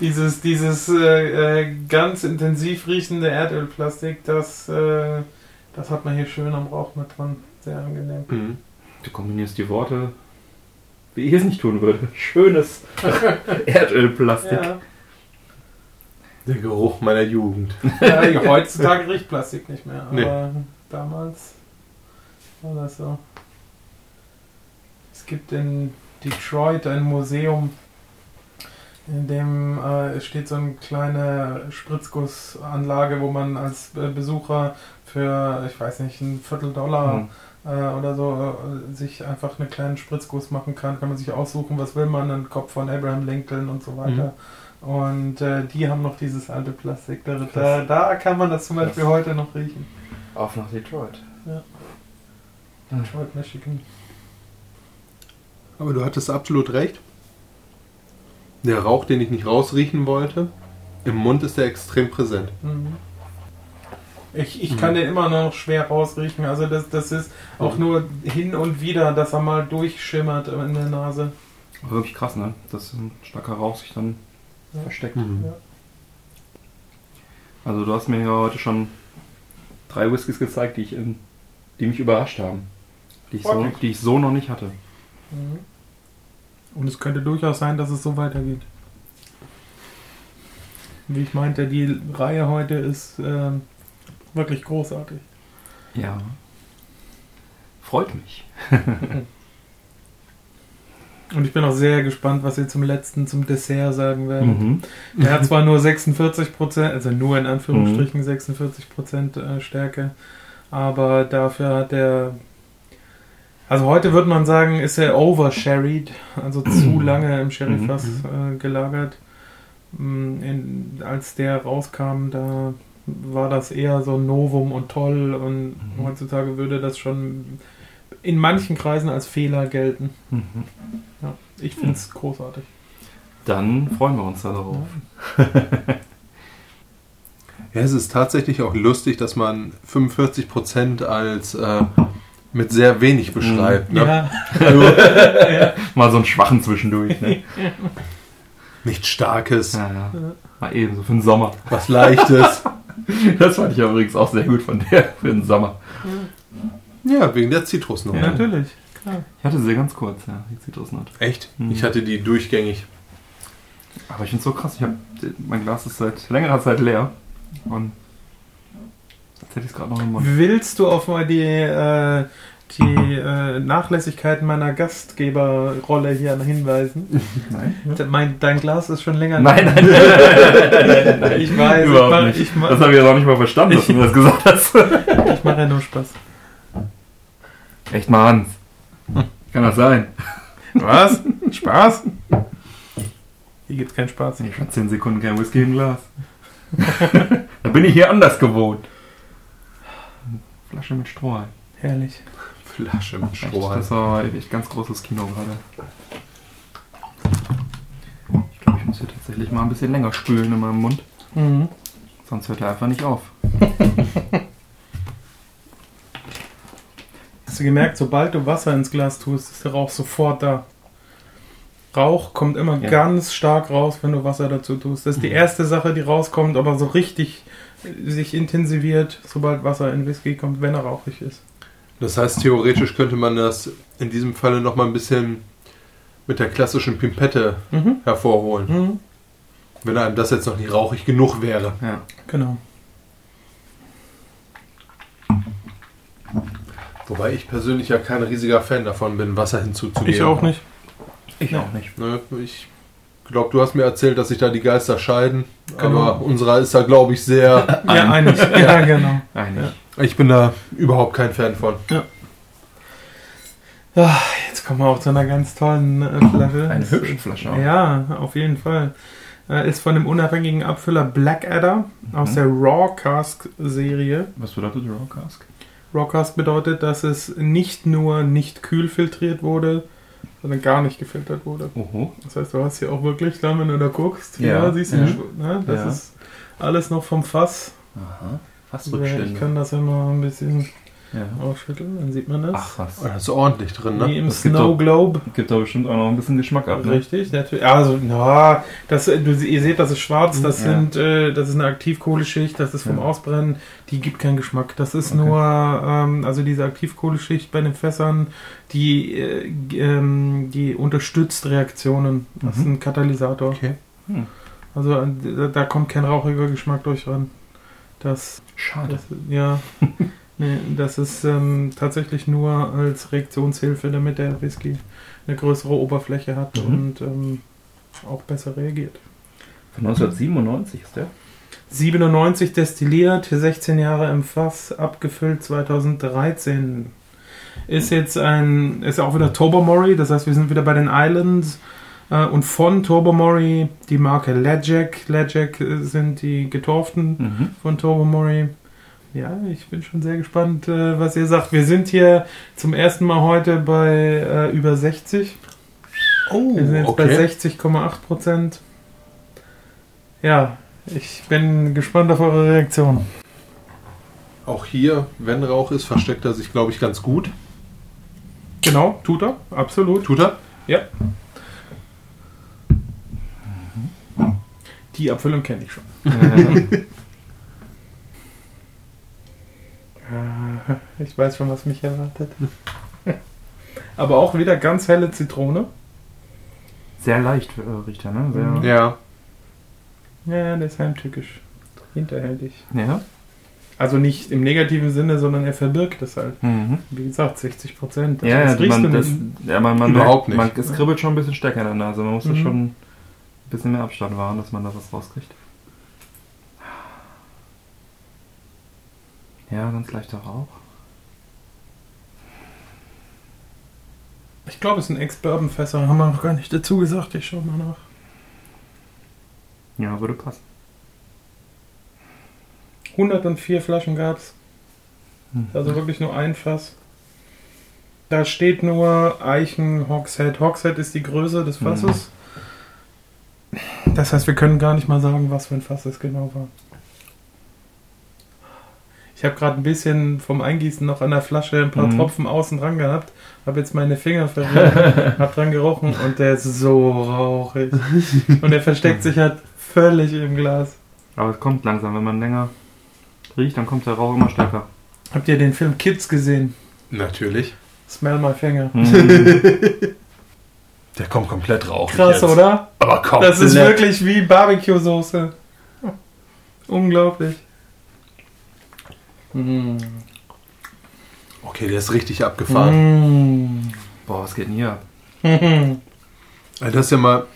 dieses dieses äh, äh, ganz intensiv riechende Erdölplastik, das, äh, das hat man hier schön am Rauch mit dran. Sehr angenehm. Mhm. Du kombinierst die Worte, wie ich es nicht tun würde. Schönes Erdölplastik. Ja. Der Geruch meiner Jugend. ja, heutzutage riecht Plastik nicht mehr, aber Nee. damals das so. Es gibt in Detroit ein Museum, in dem äh, steht so eine kleine Spritzgussanlage, wo man als äh, Besucher für, ich weiß nicht, ein Viertel Dollar Mhm. äh, oder so äh, sich einfach einen kleinen Spritzguss machen kann. Kann man sich aussuchen, was will man, einen Kopf von Abraham Lincoln und so weiter. Und äh, die haben noch dieses alte Plastik. Da, da, da kann man das zum Beispiel Krass. heute noch riechen. Auf nach Detroit. Detroit, Michigan. Aber du hattest absolut recht. Der Rauch, den ich nicht rausriechen wollte, im Mund ist der extrem präsent. Mhm. Ich, ich kann den immer noch schwer rausriechen. Also das, das ist auch nur hin und wieder, dass er mal durchschimmert in der Nase. Aber wirklich krass, ne? Dass ein starker Rauch sich dann Ja. versteckt. Mhm. Ja. Also du hast mir ja heute schon drei Whiskys gezeigt, die, ich in, die mich überrascht haben. Die ich, so, die ich so noch nicht hatte. Mhm. Und es könnte durchaus sein, dass es so weitergeht. Wie ich meinte, die Reihe heute ist ähm, wirklich großartig. Ja. Freut mich. Und ich bin auch sehr gespannt, was ihr zum letzten, zum Dessert sagen werdet. Mhm. Der hat zwar nur 46 Prozent, also nur in Anführungsstrichen 46 Prozent äh, Stärke, aber dafür hat er, also heute würde man sagen, ist er oversherried, also zu lange im Sherryfass äh, gelagert. Mm, In, als der rauskam, da war das eher so Novum und toll und Mhm. heutzutage würde das schon in manchen Kreisen als Fehler gelten. Mhm. Ja, ich finde es großartig. Dann freuen wir uns da darauf. Ja, es ist tatsächlich auch lustig, dass man 45% als äh, mit sehr wenig beschreibt. Ne? Ja, Also, Mal so einen schwachen zwischendurch. Ne? nichts Starkes, ja, ja. Mal eben so für den Sommer. was Leichtes. Das fand ich übrigens auch sehr gut von der für den Sommer. ja, wegen der Zitrusnote. Ja. natürlich. Klar. Ich hatte sie ganz kurz, ja, die Zitrusnote. Echt? Mhm. Ich hatte die durchgängig. Aber ich finde es so krass. Ich hab, mein Glas ist seit längerer Zeit leer. Und jetzt hätte ich es gerade noch im Mund. Willst du auf mal die, äh, die äh, Nachlässigkeiten meiner Gastgeberrolle hier hinweisen? Nein. Mein, dein Glas ist schon länger Nein, nein, nein, nein, Ich weiß, Überhaupt ich mach- nicht. ich mach- das habe ich ja noch nicht mal verstanden, dass du das gesagt hast. Ich mache ja nur Spaß. Echt mal, Hans. Kann das sein? Was? Spaß? Hier gibt's keinen Spaß. Ich hatte 10 Sekunden kein Whisky im Glas. Da bin ich hier anders gewohnt. Flasche mit Strohhalm. Herrlich. Flasche mit Strohhalm. das war echt ganz großes Kino gerade. Ich glaube, ich muss hier tatsächlich mal ein bisschen länger spülen in meinem Mund. Mhm. Sonst hört er einfach nicht auf. Hast du gemerkt, sobald du Wasser ins Glas tust, ist der Rauch sofort da. Rauch kommt immer Ja. ganz stark raus, wenn du Wasser dazu tust. Das ist die erste Sache, die rauskommt, aber so richtig sich intensiviert, sobald Wasser in Whisky kommt, wenn er rauchig ist. Das heißt, theoretisch könnte man das in diesem Falle noch mal ein bisschen mit der klassischen Pimpette Mhm. hervorholen. Mhm. Wenn einem das jetzt noch nicht rauchig genug wäre. Ja. Genau. Wobei ich persönlich ja kein riesiger Fan davon bin, Wasser hinzuzugeben. Ich auch nicht. Ich Ja. auch nicht. Ne, Ich glaube, du hast mir erzählt, dass sich da die Geister scheiden. Genau. Aber unserer ist da, glaube ich, sehr. Ja, einig. ja, genau. Eigentlich. ich bin da überhaupt kein Fan von. Ah, jetzt kommen wir auch zu einer ganz tollen äh, Flasche. Eine hübsche Flasche auch. Ja, auf jeden Fall. Äh, ist von dem unabhängigen Abfüller Blackadder aus der Raw Cask Serie. Was bedeutet Raw Cask? Raw Cask bedeutet, dass es nicht nur nicht kühl filtriert wurde, sondern gar nicht gefiltert wurde. Oho. Das heißt, du hast hier auch wirklich dann, wenn du da guckst, Ja, siehst du, ja. ne, das Ja. ist alles noch vom Fass. Aha. Fast Ich kann das immer ein bisschen Ja. ausschütteln, dann sieht man das. Ach was. Das ist ordentlich drin, ne? Wie im Das gibt Snow Globe. Gibt da bestimmt auch noch ein bisschen Geschmack ab, ne? Richtig, natürlich. Also, na, das, du, ihr seht, das ist schwarz, das Ja. sind, äh, das ist eine Aktivkohleschicht, das ist vom Ja. Ausbrennen, die gibt keinen Geschmack. Das ist Okay. nur, ähm, also diese Aktivkohleschicht bei den Fässern, die, äh, ähm, die unterstützt Reaktionen. Das ist Mhm. ein Katalysator. Okay. Hm. Also da, da kommt kein rauchiger Geschmack durch ran. Das, Schade. das ja, nee, das ist ähm, tatsächlich nur als Reaktionshilfe, damit der Whisky eine größere Oberfläche hat Mhm. und ähm, auch besser reagiert. Von 1997 ist der. 97 destilliert, 16 Jahre im Fass, abgefüllt 2013. Ist jetzt ein, ist auch wieder Tobermory, das heißt, wir sind wieder bei den Islands. Äh, und von Tobermory die Marke Legic. Legic äh, sind die Getorften Mhm. von Tobermory. Ja, ich bin schon sehr gespannt, äh, was ihr sagt. Wir sind hier zum ersten Mal heute bei äh, über 60. Oh, Wir sind jetzt bei okay. 60,8 Prozent. Ja, ich bin gespannt auf eure Reaktion. Auch hier, wenn Rauch ist, versteckt er sich, glaube ich, ganz gut. Genau, tut er, absolut. Tut er? Ja. Die Abfüllung kenne ich schon. Äh, Äh, Ich weiß schon, was mich erwartet. Aber auch wieder ganz helle Zitrone. sehr leicht äh, riecht er, ne? Sehr, Ja. Ja, der ist heimtückisch. Hinterhältig. ja. Also nicht im negativen Sinne, sondern er verbirgt es halt. Mhm. Wie gesagt, 60 Prozent. Ja, ja, man, das, ja, man, man Überhaupt merkt, nicht. Man, es kribbelt schon ein bisschen stärker in der Nase. Man muss da Mhm. schon ein bisschen mehr Abstand wahren, dass man da was rauskriegt. Ja, ganz leichter Rauch. Ich glaube, es sind Ex-Bourbon-Fässer. Haben wir noch gar nicht dazu gesagt. Ich schau mal nach. Ja, würde passen. 104 Flaschen gab es. Mhm. Also wirklich nur ein Fass. Da steht nur Eichen Hogshead. Hogshead ist die Größe des Fasses. Das heißt, wir können gar nicht mal sagen, was für ein Fass es genau war. Ich habe gerade ein bisschen vom Eingießen noch an der Flasche ein paar Mhm. Tropfen außen dran gehabt. Habe jetzt meine Finger verwirrt, habe dran gerochen und der ist so rauchig. Und der versteckt sich halt völlig im Glas. Aber es kommt langsam. Wenn man länger riecht, dann kommt der Rauch immer stärker. Habt ihr den Film Kids gesehen? Natürlich. Smell my finger. Mhm. Der kommt komplett rauchig Krass, jetzt. oder? Aber komplett. Das ist wirklich wie Barbecue-Soße. Unglaublich. Mm. Okay, der ist richtig abgefahren. Mm. Boah, was geht denn hier ab? Mhm. Also das ist ja mal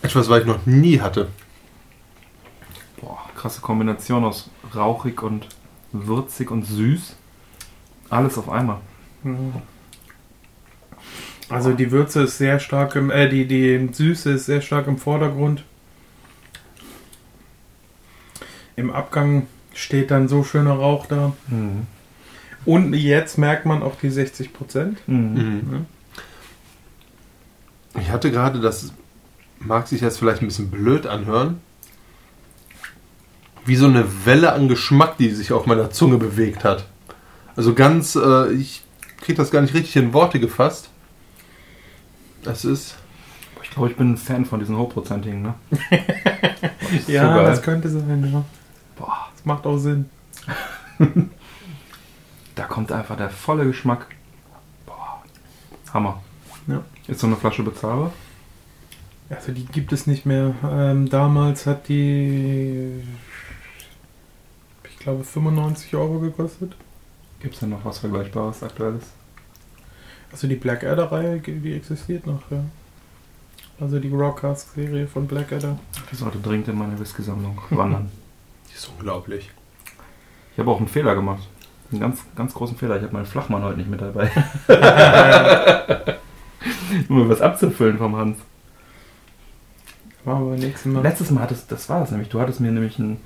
etwas, was ich noch nie hatte. Boah, krasse Kombination aus rauchig und würzig und süß. Alles auf einmal. Also die Würze ist sehr stark im, äh, die, die Süße ist sehr stark im Vordergrund. im Abgang steht dann so schöner Rauch da. Mhm. Und jetzt merkt man auch die 60 Prozent. Mhm. Ich hatte gerade, das mag sich jetzt vielleicht ein bisschen blöd anhören, wie so eine Welle an Geschmack, die sich auf meiner Zunge bewegt hat. Also ganz, äh, ich kriege das gar nicht richtig in Worte gefasst. Das ist, Ich glaube, ich bin ein Fan von diesen hochprozentigen, ne? Ja, so das könnte sein, ja. Boah, macht auch Sinn. da kommt einfach der volle Geschmack. Boah, Hammer. Ja. Ist so eine Flasche bezahlbar? Also die gibt es nicht mehr. Ähm, damals hat die, ich glaube, 95 Euro gekostet. Gibt es denn noch was Vergleichbares, Aktuelles? Also die Blackadder-Reihe, die existiert noch, ja. Also die Rockcast-Serie von Blackadder. Die sollte dringend in meine Whisky-Sammlung wandern. ist unglaublich. Ich habe auch einen Fehler gemacht. Einen ganz, ganz großen Fehler. Ich habe meinen Flachmann heute nicht mit dabei. um mir was abzufüllen vom Hans. Machen wir beim nächsten Mal. Letztes Mal hattest, das war das nämlich, du hattest mir nämlich einen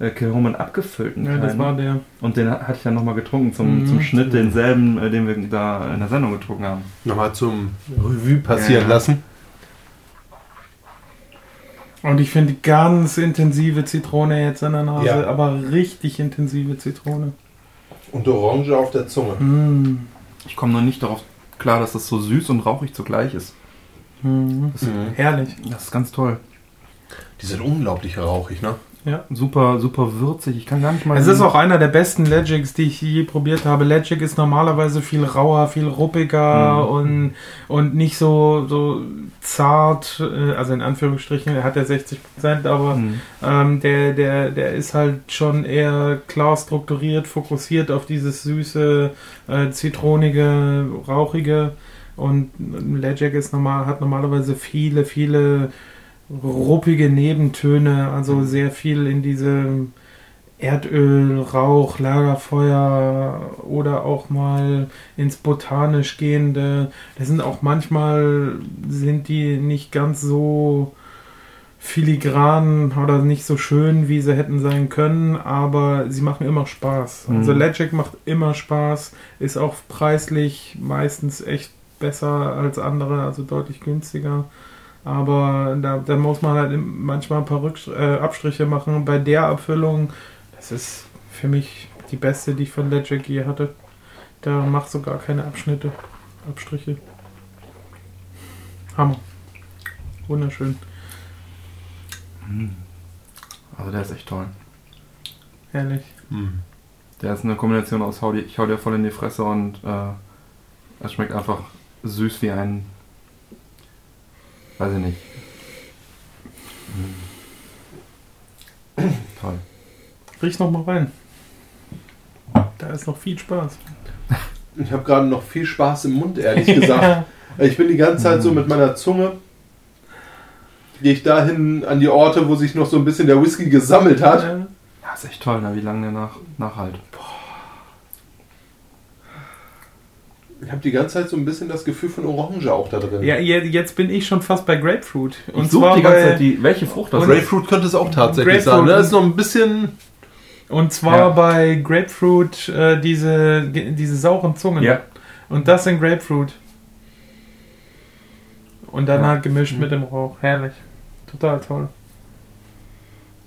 äh, Kilhoman abgefüllten. ja, das war der. Und den hatte ich dann nochmal getrunken zum, Mhm. zum Schnitt, denselben, äh, den wir da in der Sendung getrunken haben. Nochmal zum Revue passieren Ja. lassen. Und ich finde ganz intensive Zitrone jetzt in der Nase, Ja. aber richtig intensive Zitrone. Und Orange auf der Zunge. Mm. Ich komme noch nicht darauf klar, dass das so süß und rauchig zugleich ist. Mhm. Das, Mhm. Herrlich. das ist ganz toll. Die sind unglaublich rauchig, ne? Ja. Super, super würzig. Ich kann gar nicht mal. Es ist auch einer der besten Legics, die ich je probiert habe. Legic ist normalerweise viel rauer, viel ruppiger Mhm. und, und nicht so, so zart, äh, also in Anführungsstrichen, er hat ja 60%, aber Mhm. ähm, der, der, der ist halt schon eher klar strukturiert, fokussiert auf dieses süße, äh, zitronige, rauchige. Und Legic ist normal, hat normalerweise viele, viele ruppige Nebentöne, also sehr viel in diese Erdöl, Rauch, Lagerfeuer oder auch mal ins Botanisch gehende. Das sind auch manchmal sind die nicht ganz so filigran oder nicht so schön, wie sie hätten sein können, aber sie machen immer Spaß. Also Mhm. Legic macht immer Spaß, ist auch preislich meistens echt besser als andere, also deutlich günstiger. Aber da, da muss man halt manchmal ein paar Rückst äh, Abstriche machen. Bei der Abfüllung, das ist für mich die beste, die ich von Legic je hatte. Da macht sogar keine Abschnitte, Abstriche. Hammer. Wunderschön. Also der ist echt toll. Herrlich. Mhm. Der ist eine Kombination aus hau ich hau dir voll in die Fresse und äh, es schmeckt einfach süß wie ein. Weiß ich nicht. Mm. Toll. Riech noch mal rein. Da ist noch viel Spaß. Ich habe gerade noch viel Spaß im Mund, ehrlich gesagt. Ich bin die ganze Zeit so mit meiner Zunge. Gehe ich dahin an die Orte, wo sich noch so ein bisschen der Whisky gesammelt hat. Ja. Ja, ist echt toll, ne? wie lange der nach, nachhalt. Ich habe die ganze Zeit so ein bisschen das Gefühl von Orange auch da drin. Ja, je- jetzt bin ich schon fast bei Grapefruit. Und ich suche zwar die ganze bei, Zeit die, welche Frucht das ist. Grapefruit könnte es auch tatsächlich Grapefruit sein. ne? Das ist noch ein bisschen. Und zwar Ja. bei Grapefruit äh, diese, diese sauren Zungen. Ja, Und das in Grapefruit. Und dann Ja. halt gemischt Mhm. mit dem Rauch. Herrlich. Total toll.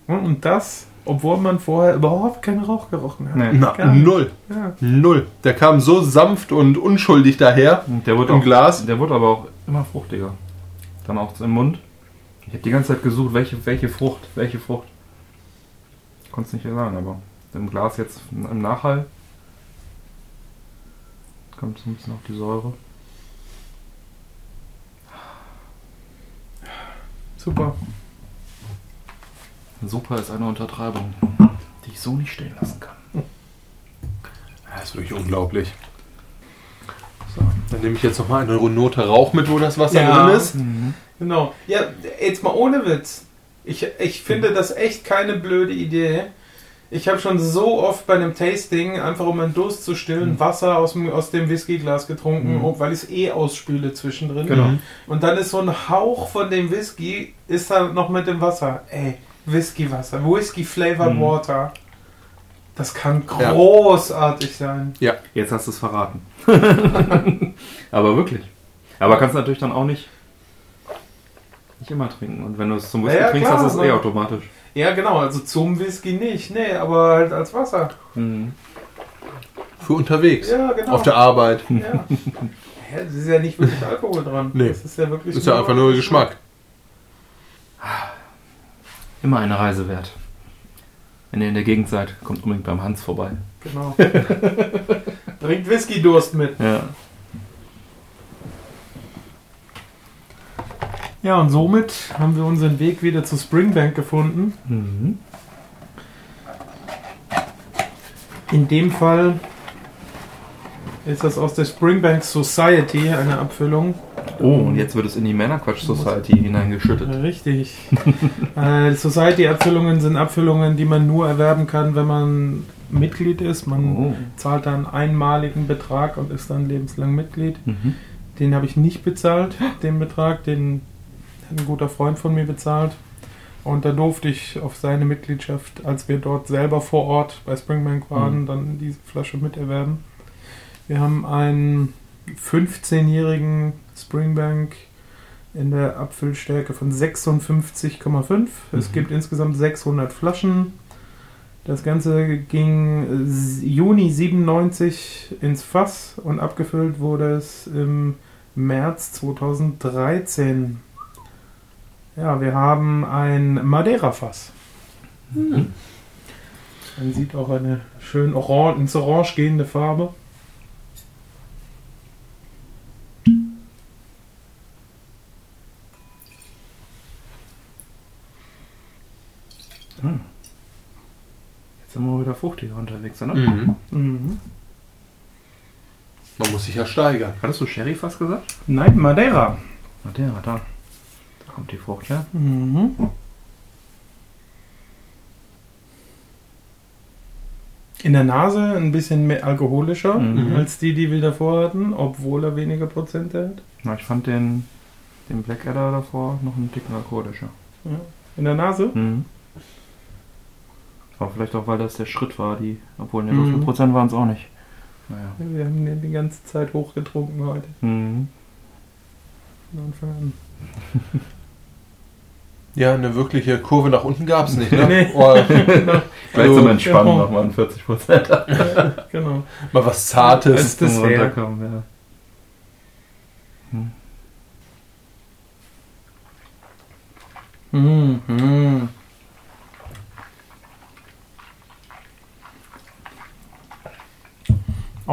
Und das, obwohl man vorher überhaupt keinen Rauch gerochen hat. Nee. Na, null. Ja. Null. Der kam so sanft und unschuldig daher. Der wird Im auch, Glas. Der wird aber auch immer fruchtiger. Dann auch im Mund. Ich habe die ganze Zeit gesucht, welche, welche Frucht, welche Frucht. Ich konnte es nicht sagen, aber im Glas jetzt im Nachhall kommt so ein bisschen auf die Säure. Super. Super ist eine Untertreibung, die ich so nicht stehen lassen kann. Das ist wirklich unglaublich. So, dann nehme ich jetzt nochmal eine Note Rauch mit, wo das Wasser Ja. drin ist. Genau. Ja, jetzt mal ohne Witz. Ich, ich finde das echt keine blöde Idee. Ich habe schon so oft bei einem Tasting, einfach um meinen Durst zu stillen, Wasser aus dem, aus dem Whiskyglas getrunken, Mhm. weil ich es eh ausspüle zwischendrin. Genau. Mhm. Und dann ist so ein Hauch von dem Whisky, ist da noch mit dem Wasser. Ey, Whisky-Wasser. Whisky Flavored Mhm. Water. Das kann Ja. großartig sein. Jetzt hast du es verraten. Aber wirklich. Aber kannst du natürlich dann auch nicht, nicht immer trinken. Und wenn du es zum Whisky Ja, ja, trinkst, klar, hast du es eh automatisch. Ja, genau. Also zum Whisky nicht. Nee, aber halt als Wasser. Mhm. Für unterwegs. Ja, genau. Auf der Arbeit. Ja. Das ist ja nicht wirklich Alkohol dran. Nee. Das ist ja wirklich Ist ja einfach nur Geschmack. Immer eine Reise wert. Wenn ihr in der Gegend seid, kommt unbedingt beim Hans vorbei. Genau. Trinkt Whisky-Durst mit. Ja. Ja, und somit haben wir unseren Weg wieder zu Springbank gefunden. Mhm. In dem Fall ist das aus der Springbank Society eine Abfüllung. Oh, und jetzt wird es in die Männerquatsch Society hineingeschüttet. Richtig. äh, Society-Abfüllungen sind Abfüllungen, die man nur erwerben kann, wenn man Mitglied ist. Man Oh. zahlt dann einen einmaligen Betrag und ist dann lebenslang Mitglied. Mhm. Den habe ich nicht bezahlt, den Betrag. Den hat ein guter Freund von mir bezahlt. Und da durfte ich auf seine Mitgliedschaft, als wir dort selber vor Ort bei Springbank waren, Mhm. dann diese Flasche miterwerben. Wir haben einen 15-jährigen Springbank in der Abfüllstärke von 56,5. Es Mhm. gibt insgesamt 600 Flaschen. Das Ganze ging Juni 97 ins Fass und abgefüllt wurde es im März 2013. Ja, wir haben ein Madeira-Fass. Mhm. Man sieht auch eine schön orange, ins Orange gehende Farbe. Jetzt sind wir wieder fruchtiger unterwegs, oder? Mhm. Mhm. Man muss sich ja steigern. Hattest du Sherry fast gesagt? Nein, Madeira. Madeira, da. Da kommt die Frucht, ja? Mhm. In der Nase ein bisschen mehr alkoholischer Mhm. als die, die wir davor hatten, obwohl er weniger Prozente hat. Na, ich fand den, den Blackadder davor noch einen Ticken alkoholischer. Ja. In der Nase? Mhm. Aber vielleicht auch, weil das der Schritt war, die, obwohl ne, so Mhm. viel Prozent waren es auch nicht. Naja. Wir haben den die ganze Zeit hochgetrunken heute. Mhm. Von Anfang an. Ja, eine wirkliche Kurve nach unten gab es nicht. Ne? Nee. Oh, Gleich Also, zum Entspannen genau. nochmal an 40 Prozent. Genau. mal was Zartes. Als Dessert. ja. Mhm.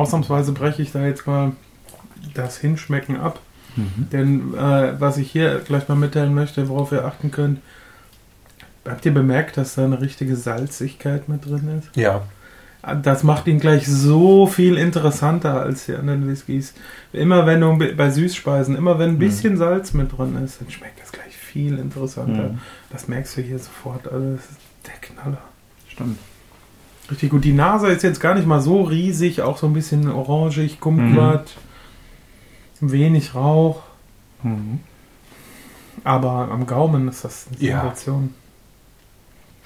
Ausnahmsweise breche ich da jetzt mal das Hinschmecken ab. Mhm. Denn äh, was ich hier gleich mal mitteilen möchte, worauf ihr achten könnt, habt ihr bemerkt, dass da eine richtige Salzigkeit mit drin ist? Ja. Das macht ihn gleich so viel interessanter als die anderen Whiskys. Immer wenn du bei Süßspeisen, immer wenn ein bisschen Salz mit drin ist, dann schmeckt das gleich viel interessanter. Mhm. Das merkst du hier sofort. Also das ist der Knaller. Stimmt. Richtig gut. Die Nase ist jetzt gar nicht mal so riesig, auch so ein bisschen orangig, kumquat, wenig Rauch. Mhm. Aber am Gaumen ist das eine Ja. Sensation.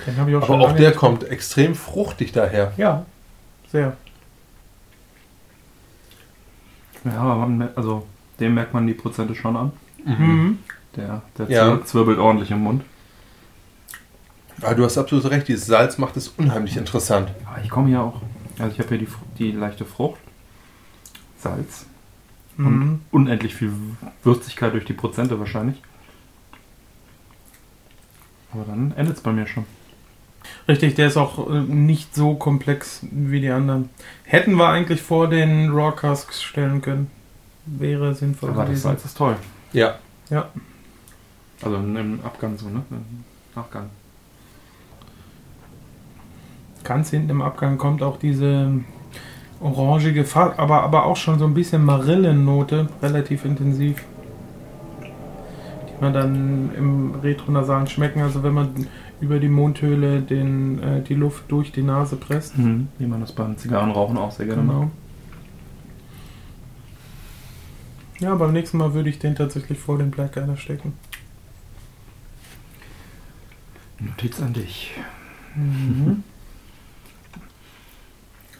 Den habe ich auch Aber schon auch der getrunken. kommt extrem fruchtig daher. Ja, sehr. Ja, aber also dem merkt man die Prozente schon an. Mhm. Der, der Ja. zwir- zwirbelt ordentlich im Mund. Aber du hast absolut recht, dieses Salz macht es unheimlich interessant. Aber ich komme hier auch. Also ich habe hier die, die leichte Frucht, Salz Mhm. und unendlich viel Würzigkeit durch die Prozente wahrscheinlich. Aber dann endet es bei mir schon. Richtig, der ist auch äh, nicht so komplex wie die anderen. Hätten wir eigentlich vor den Raw Casks stellen können. Wäre sinnvoll Aber das gewesen. Salz ist toll. Ja. Ja. Also im Abgang so, ne? Im Nachgang. Ganz hinten im Abgang kommt auch diese orangige Farbe, aber, aber auch schon so ein bisschen Marillennote, relativ intensiv. Die man dann im Retronasalen schmecken, also wenn man über die Mundhöhle den, äh, die Luft durch die Nase presst. Mhm. Wie man das beim Zigarrenrauchen auch sehr gerne macht. Genau. Ja, beim nächsten Mal würde ich den tatsächlich vor den Black Eyed stecken. Notiz an dich. Mhm.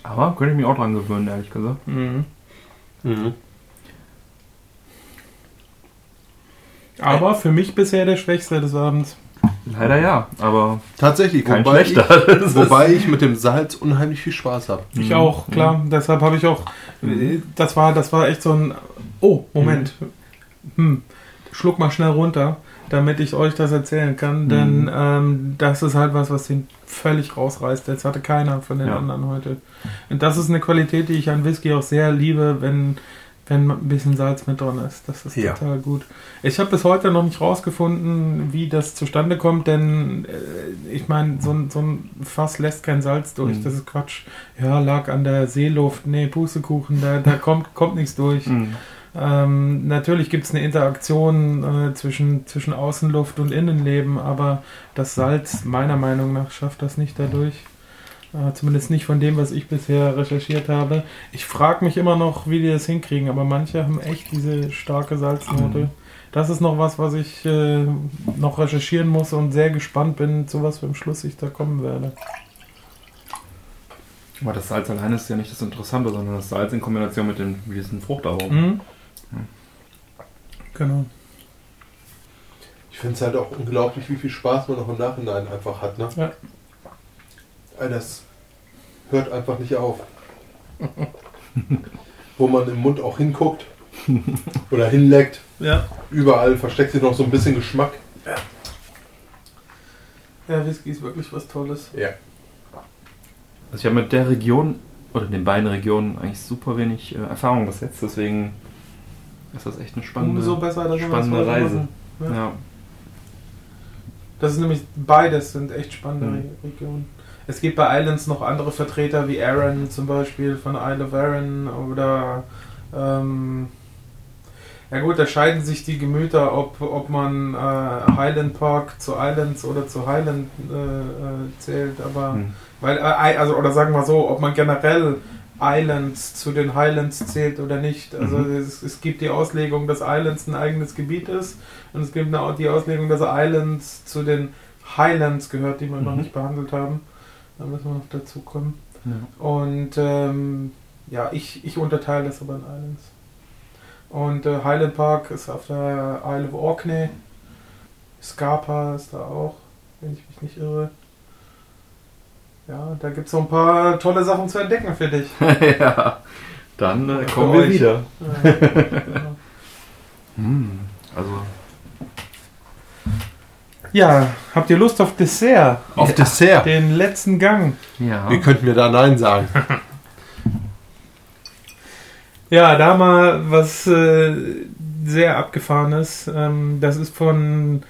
Aber könnte ich mich auch dran gewöhnen, ehrlich gesagt. Mhm. Mhm. Aber für mich bisher der Schwächste des Abends. Leider ja, aber Tatsächlich, kein wobei, schlechter. Ich, wobei ich mit dem Salz unheimlich viel Spaß habe. Ich Mhm. auch, klar. Deshalb habe ich auch. äh, Das war, das war echt so ein. Oh, Moment. Hm. Schluck mal schnell runter, damit ich euch das erzählen kann. Denn Mhm. ähm, das ist halt was, was den völlig rausreißt. Das hatte keiner von den Ja. anderen heute. Und das ist eine Qualität, die ich an Whisky auch sehr liebe, wenn, wenn ein bisschen Salz mit drin ist. Das ist Ja. total gut. Ich habe bis heute noch nicht rausgefunden, wie das zustande kommt, denn äh, ich meine, so, ein- so ein Fass lässt kein Salz durch. Mhm. Das ist Quatsch. Ja, lag an der Seeluft. Nee, Pustekuchen, da, da kommt, kommt nichts durch. Mhm. Ähm, natürlich gibt es eine Interaktion äh, zwischen, zwischen Außenluft und Innenleben, aber das Salz, meiner Meinung nach, schafft das nicht dadurch. Äh, zumindest nicht von dem, was ich bisher recherchiert habe. Ich frage mich immer noch, wie die das hinkriegen, aber manche haben echt diese starke Salznote. Mhm. Das ist noch was, was ich äh, noch recherchieren muss und sehr gespannt bin, zu was für einem Schluss ich da kommen werde. Aber das Salz alleine ist ja nicht das Interessante, sondern das Salz in Kombination mit den diesen Fruchtaromen. Mhm. Genau. Ich finde es halt auch unglaublich, wie viel Spaß man noch im Nachhinein einfach hat. Ne? Ja. Das hört einfach nicht auf. Wo man im Mund auch hinguckt oder hinleckt, Ja. überall versteckt sich noch so ein bisschen Geschmack. Ja, Whisky ist wirklich was Tolles. Ja. Also ich habe mit der Region oder den beiden Regionen eigentlich super wenig äh, Erfahrung bis jetzt, deswegen ist das echt eine spannende, Umso besser, dass das spannende heute Reise. Ja. Ja. Das ist nämlich beides sind echt spannende Mhm. Re- Regionen. Es gibt bei Islands noch andere Vertreter wie Aaron zum Beispiel von Isle of Arran oder ähm, ja gut, da scheiden sich die Gemüter, ob, ob man äh, Highland Park zu Islands oder zu Highland äh, äh, zählt, aber Hm. weil äh, also oder sagen wir so, ob man generell Islands zu den Highlands zählt oder nicht. Also Mhm. es, es gibt die Auslegung, dass Islands ein eigenes Gebiet ist und es gibt eine, die Auslegung, dass Islands zu den Highlands gehört, die wir noch Mhm. nicht behandelt haben. Da müssen wir noch dazu kommen. Ja. Und ähm, ja, ich, ich unterteile das aber in Islands. Und äh, Highland Park ist auf der Isle of Orkney. Scarpa ist da auch, wenn ich mich nicht irre. Ja, da gibt es so ein paar tolle Sachen zu entdecken für dich. ja. Dann äh, kommen wir euch. wieder. Ja, genau. Hm. Also ja, habt ihr Lust auf Dessert? Auf Dessert. Den letzten Gang. ja. Wie könnten wir da Nein sagen? Ja, da mal was äh, sehr abgefahrenes. Ähm, das ist von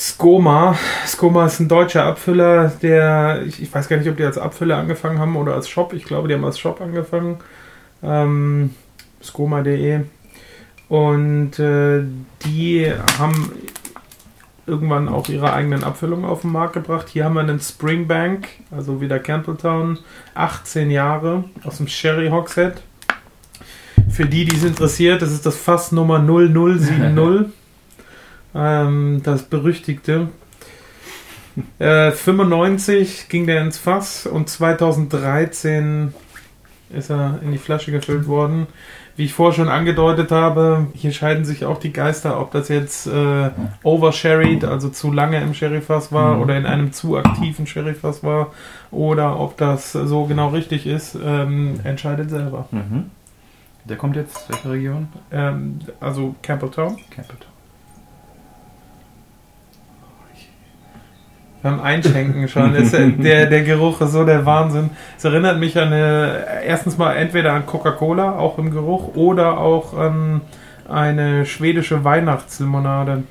Skoma. Skoma ist ein deutscher Abfüller, der, ich, ich weiß gar nicht, ob die als Abfüller angefangen haben oder als Shop. Ich glaube, die haben als Shop angefangen. Ähm, Skoma.de. Und äh, die haben irgendwann auch ihre eigenen Abfüllungen auf den Markt gebracht. Hier haben wir einen Springbank, also wieder Campbelltown, 18 Jahre aus dem Sherry Hogshead. Für die, die es interessiert, das ist das Fass Nummer 0070. ähm, das berüchtigte. Äh, 95 ging der ins Fass und 2013 ist er in die Flasche gefüllt worden. Wie ich vorher schon angedeutet habe, hier scheiden sich auch die Geister, ob das jetzt äh, oversherried, also zu lange im Sherryfass war Mhm. oder in einem zu aktiven Sherryfass war oder ob das so genau richtig ist, ähm, entscheidet selber. Mhm. Der kommt jetzt, welche Region? Ähm, also Campbelltown. Capital. Beim Einschenken schon. Ist, der, der Geruch ist so der Wahnsinn. Es erinnert mich an eine, erstens mal entweder an Coca-Cola, auch im Geruch, oder auch an eine schwedische Weihnachtslimonade.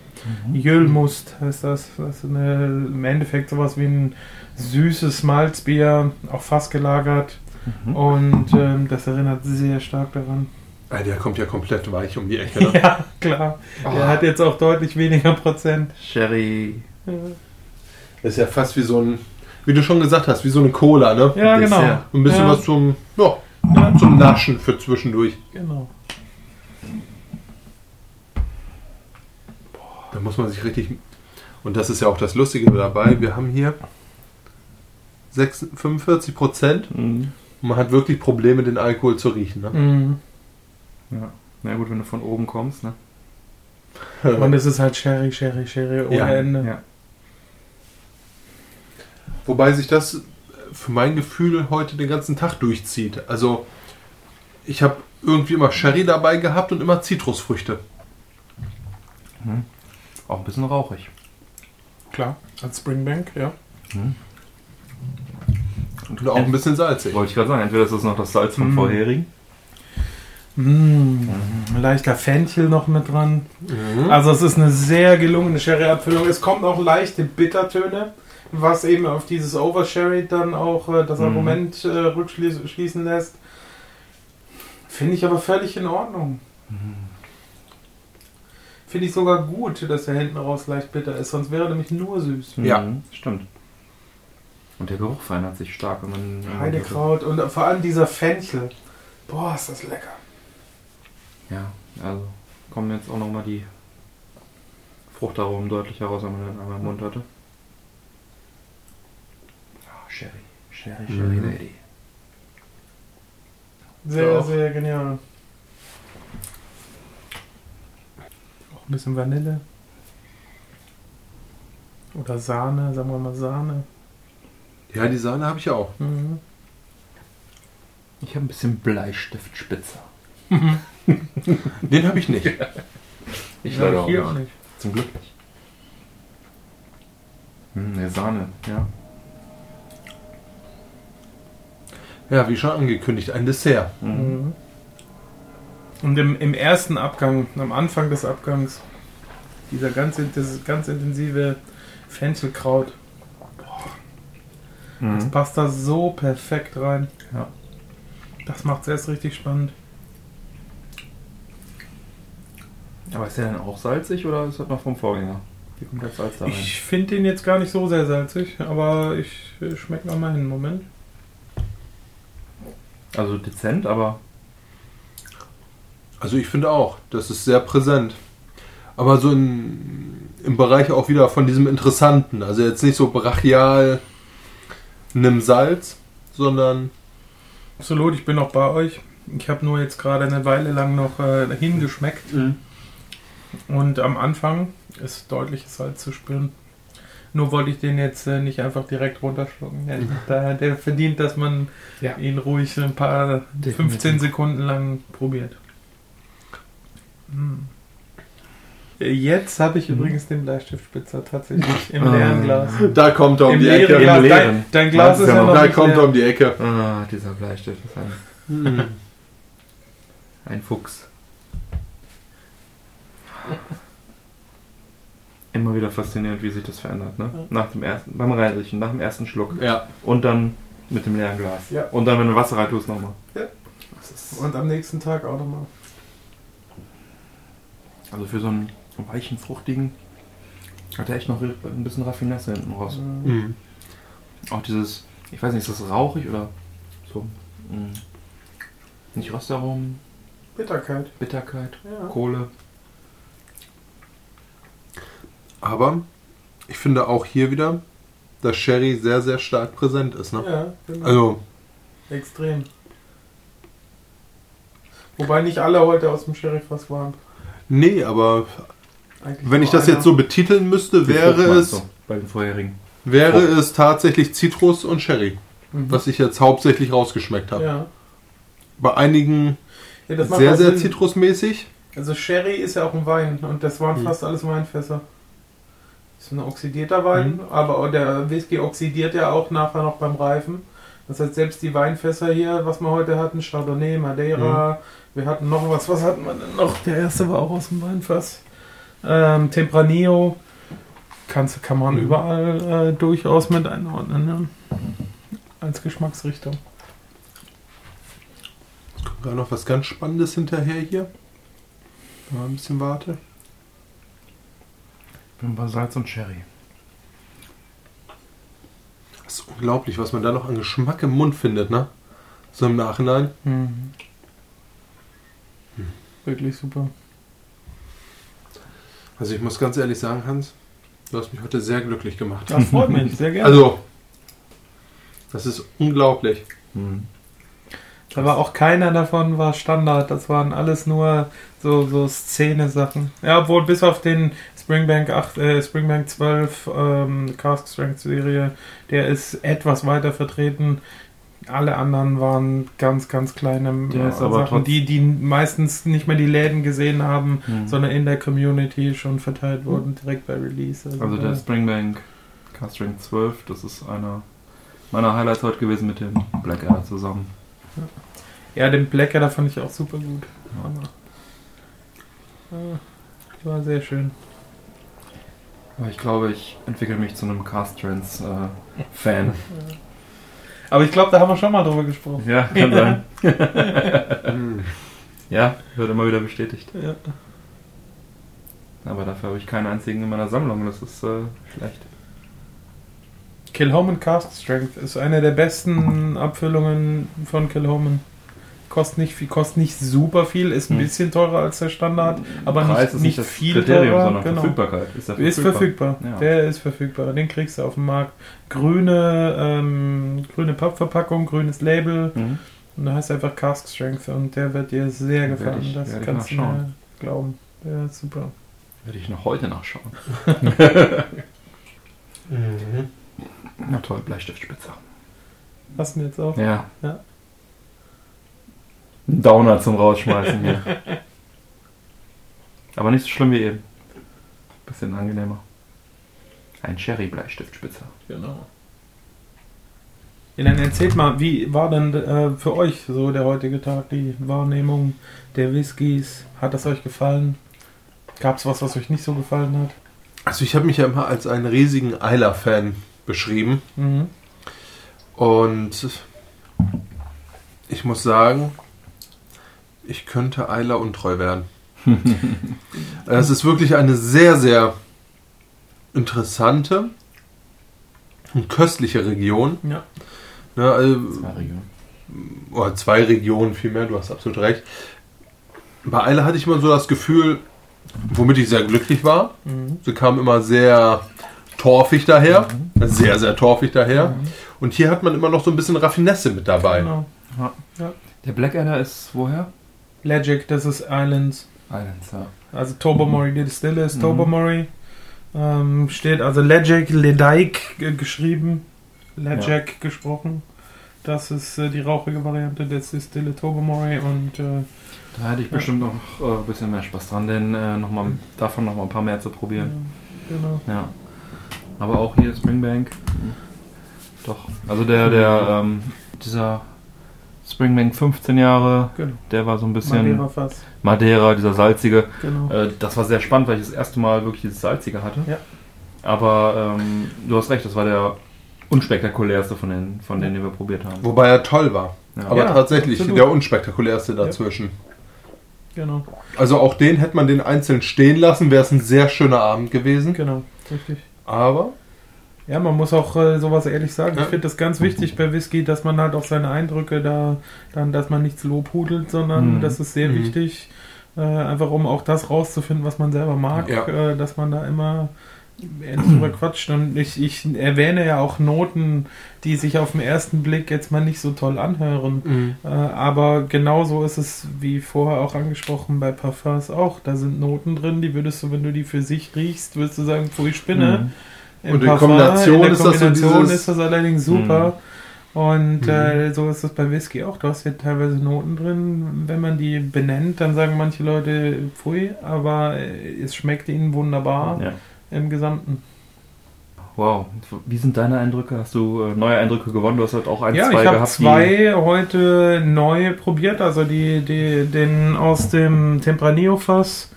Jölmust heißt das. Das ist eine, im Endeffekt sowas wie ein süßes Malzbier, auch fast gelagert. Mhm. Und ähm, das erinnert sehr stark daran. Ah, der kommt ja komplett weich um die Ecke. Ne? Ja, klar. Der hat jetzt auch deutlich weniger Prozent. Sherry. Ja, ist ja fast wie so ein, wie du schon gesagt hast, wie so eine Cola, ne? ja genau. Dessert. Ein bisschen ja, was zum, ja, Ja. zum Naschen für zwischendurch. Genau. Da muss man sich richtig Und das ist ja auch das Lustige dabei. Wir haben hier 6, 45 Prozent. Mhm. Man hat wirklich Probleme, den Alkohol zu riechen. Ne? Mhm. Ja. Na gut, wenn du von oben kommst, ne? Und es ist halt Sherry, Sherry, Sherry ohne Ja, Ende. Ja. Wobei sich das für mein Gefühl heute den ganzen Tag durchzieht. Also ich habe irgendwie immer Sherry dabei gehabt und immer Zitrusfrüchte. Auch ein bisschen rauchig. Klar, als Springbank, ja. Und auch ein bisschen salzig. Wollte ich gerade sagen, entweder ist das noch das Salz vom Mhm. vorherigen. Mm, Leichter Fenchel noch mit dran. Mhm. Also es ist eine sehr gelungene Sherry-Abfüllung. Es kommt auch leichte Bittertöne, was eben auf dieses Oversherry dann auch äh, das Mhm. Argument äh, rückschließen lässt. Finde ich aber völlig in Ordnung. Finde ich sogar gut, dass er hinten raus leicht bitter ist, sonst wäre er nämlich nur süß. Ja. Mhm, stimmt. Und der Geruch verändert sich stark, wenn man. Heidekraut und vor allem dieser Fenchel. Boah, ist das lecker. Ja, also kommen jetzt auch nochmal die Fruchtaromen deutlich heraus, wenn man den einmal im Mund hatte. Ah, Sherry. Sherry, Sherry Mhm. Lady. Sehr, Ja. sehr genial. Auch ein bisschen Vanille. Oder Sahne, sagen wir mal Sahne. Ja, die Sahne habe ich auch. Mhm. Ich habe ein bisschen Bleistiftspitzer. Den habe ich nicht. Ich Ja, leider auch auch nicht. nicht. Zum Glück nicht. Hm, ne, Sahne, ja. Ja, wie schon angekündigt, ein Dessert. Mhm. Und im, im ersten Abgang, am Anfang des Abgangs, dieser ganz, das ganz intensive Fenchelkraut, das Mhm. passt da so perfekt rein. Ja. Das macht es erst richtig spannend. Aber ist der denn auch salzig oder ist das noch vom Vorgänger? Wie kommt das Salz da rein? Ich finde den jetzt gar nicht so sehr salzig, aber ich äh, schmecke noch mal hin. Moment. Also dezent, aber Also ich finde auch, das ist sehr präsent. Aber so in, im Bereich auch wieder von diesem Interessanten. Also jetzt nicht so brachial nimm Salz, sondern Absolut, ich bin noch bei euch. Ich habe nur jetzt gerade eine Weile lang noch äh, hingeschmeckt und am Anfang ist deutliches Salz zu spüren. Nur wollte ich den jetzt äh, nicht einfach direkt runterschlucken. Der, der, der verdient, dass man Ja. ihn ruhig ein paar Definitiv. 15 Sekunden lang probiert. Äh, Jetzt habe ich übrigens den Bleistiftspitzer tatsächlich im Ah. leeren Glas. da kommt er um Im die Ecke. Glas. Im Dein, leeren. dein Glas ist ja ja noch- Da nicht kommt er um die Ecke. ah, dieser Bleistift ist ein, ein Fuchs. Immer wieder faszinierend, wie sich das verändert, ne? Nach dem ersten, beim Reinriechen, nach dem ersten Schluck. Ja. Und dann mit dem leeren Glas. Ja. Und dann, wenn du Wasser rein tust, nochmal. Ja. Und am nächsten Tag auch nochmal. also für so einen weichen, fruchtigen hat er echt noch ein bisschen Raffinesse hinten raus. Mhm. Auch dieses, ich weiß nicht, ist das rauchig oder so? Mh, nicht Röstaromen, Bitterkeit. Bitterkeit, Ja. Kohle. Aber ich finde auch hier wieder, dass Sherry sehr, sehr stark präsent ist. Ne? Ja, genau. Also, extrem. Wobei nicht alle heute aus dem Sheriff-Fass waren. nee, aber Eigentlich wenn ich das jetzt so betiteln müsste, wäre es, bei den vorherigen. wäre es tatsächlich Zitrus und Sherry, Mhm. was ich jetzt hauptsächlich rausgeschmeckt habe. Ja. Bei einigen ja das macht sehr, sehr Sinn. zitrusmäßig. Also Sherry ist ja auch ein Wein und das waren Mhm. fast alles Weinfässer. Ist ein oxidierter Wein, Mhm. aber der Whisky oxidiert ja auch nachher noch beim Reifen. Das heißt, selbst die Weinfässer hier, was wir heute hatten, Chardonnay, Madeira, wir hatten noch was, was hatten wir denn noch? Der erste war auch aus dem Weinfass. Ähm, Tempranillo, kannst, kann man Mhm. überall äh, durchaus mit einordnen, ja. als Geschmacksrichtung. Gerade noch was ganz Spannendes hinterher hier. Mal ein bisschen warte. Bin bei Salz und Sherry. Das ist unglaublich, was man da noch an Geschmack im Mund findet, ne? So im Nachhinein. Mhm. Wirklich super. Also ich muss ganz ehrlich sagen, Hans, Du hast mich heute sehr glücklich gemacht. Das freut mich, sehr gerne. Also, das ist unglaublich. Hm. Da war auch keiner davon war Standard. Das waren alles nur so, so Szene-Sachen. Ja, obwohl bis auf den Springbank 8, äh, Springbank 12 ähm, Cask Strength Serie, der ist etwas weiter vertreten. Alle anderen waren ganz, ganz kleine Der äh, Sachen, die, die meistens nicht mehr die Läden gesehen haben, Hm. sondern in der Community schon verteilt wurden, direkt bei Release. Also der da- Springbank Castring 12, das ist einer meiner Highlights heute gewesen mit dem Black Air zusammen. Ja, den Blacker, da fand ich auch super gut. Ja, war sehr schön. Aber ich glaube, ich entwickle mich zu einem Cast Trends äh, Fan. Aber ich glaube, da haben wir schon mal drüber gesprochen. Ja, kann sein. Ja, wird immer wieder bestätigt. Ja. Aber dafür habe ich keinen einzigen in meiner Sammlung. Das ist äh, schlecht. Kilhoman Cast Strength ist eine der besten Abfüllungen von Kilhoman. Kostet nicht viel, kostet nicht super viel, ist ein Hm. bisschen teurer als der Standard, aber Preis nicht, nicht das viel Kriterium, teurer. sondern genau. Verfügbarkeit. Ist, er Ist verfügbar. Ja. Der ist verfügbar. Den kriegst du auf dem Markt. Grüne, ähm, grüne Pappverpackung, grünes Label. Mhm. Und da heißt einfach Cask Strength und der wird dir sehr gefallen. ich- das kannst du mir nachschauen. glauben. Der ist super. Werde ich noch heute nachschauen. Mhm. Na toll, Bleistiftspitzer. Hast du ihn jetzt auch? Ja. Ja. Ein Downer zum Rausschmeißen hier. Aber nicht so schlimm wie eben. Bisschen angenehmer. Ein Cherry-Bleistiftspitzer. Genau. Ja, dann erzählt mal, wie war denn äh, für euch so der heutige Tag, die Wahrnehmung der Whiskys? Hat das euch gefallen? Gab es was, was euch nicht so gefallen hat? Also ich habe mich ja immer als einen riesigen Eiler-Fan beschrieben. Mhm. Und ich muss sagen, ich könnte Eiler untreu werden. Es ist wirklich eine sehr, sehr interessante und köstliche Region. Ja. Ne, also, Zwei Regionen. oder zwei Regionen vielmehr, du hast absolut recht. Bei Eile hatte ich immer so das Gefühl, womit ich sehr glücklich war. Mhm. Sie kam immer sehr torfig daher, sehr, sehr torfig daher. Und hier hat man immer noch so ein bisschen Raffinesse mit dabei. Genau. Der Blackadder ist woher? Legic, das ist Islands. Islands, ja. Also Tobermory, die Distille ist Mhm. Tobermory. Ähm, steht also Legic, Ledaik äh, geschrieben. Legic gesprochen. Das ist äh, die rauchige Variante des Distille Tobermory und äh, Da hätte ich Ja. bestimmt noch äh, ein bisschen mehr Spaß dran, denn äh, noch mal, davon noch mal ein paar mehr zu probieren. genau. Ja. Aber auch hier Springbank. Doch. Also der, der, ähm, dieser Springbank 15 Jahre, Genau. der war so ein bisschen Madeira Madeira, Fass. dieser salzige. Genau. Äh, das war sehr spannend, weil ich das erste Mal wirklich dieses salzige hatte. Ja. Aber ähm, du hast recht, das war der unspektakulärste von den, von denen, die wir probiert haben. Wobei er toll war. Ja. Aber Ja, tatsächlich absolut. der unspektakulärste dazwischen. Genau. Also auch den hätte man den einzeln stehen lassen, wäre es ein sehr schöner Abend gewesen. Genau. Richtig. Aber Ja, man muss auch äh, sowas ehrlich sagen. Ich finde das ganz wichtig bei Whisky, dass man halt auch seine Eindrücke da, dann, dass man nichts lobhudelt, sondern Mhm. das ist sehr Mhm. wichtig, äh, einfach um auch das rauszufinden, was man selber mag, Ja. äh, dass man da immer ehrlich drüber quatscht. Und ich, ich erwähne ja auch Noten, die sich auf den ersten Blick jetzt mal nicht so toll anhören. Äh, aber genauso ist es, wie vorher auch angesprochen, bei Parfums auch. Da sind Noten drin, die würdest du, wenn du die für sich riechst, würdest du sagen, pfui, Spinne. Mhm. Im Und in Parfum, Kombination in der ist das so Kombination dieses- ist das allerdings super. Und Mhm. äh, so ist es bei Whisky auch. Du hast hier teilweise Noten drin. Wenn man die benennt, dann sagen manche Leute pfui, aber äh, es schmeckt ihnen wunderbar Ja. im Gesamten. Wow. Wie sind deine Eindrücke? Hast du äh, neue Eindrücke gewonnen? Du hast halt auch ein, ja, zwei ich habe gehabt. zwei heute neu probiert. Also die, die, den aus dem Tempranillo-Fass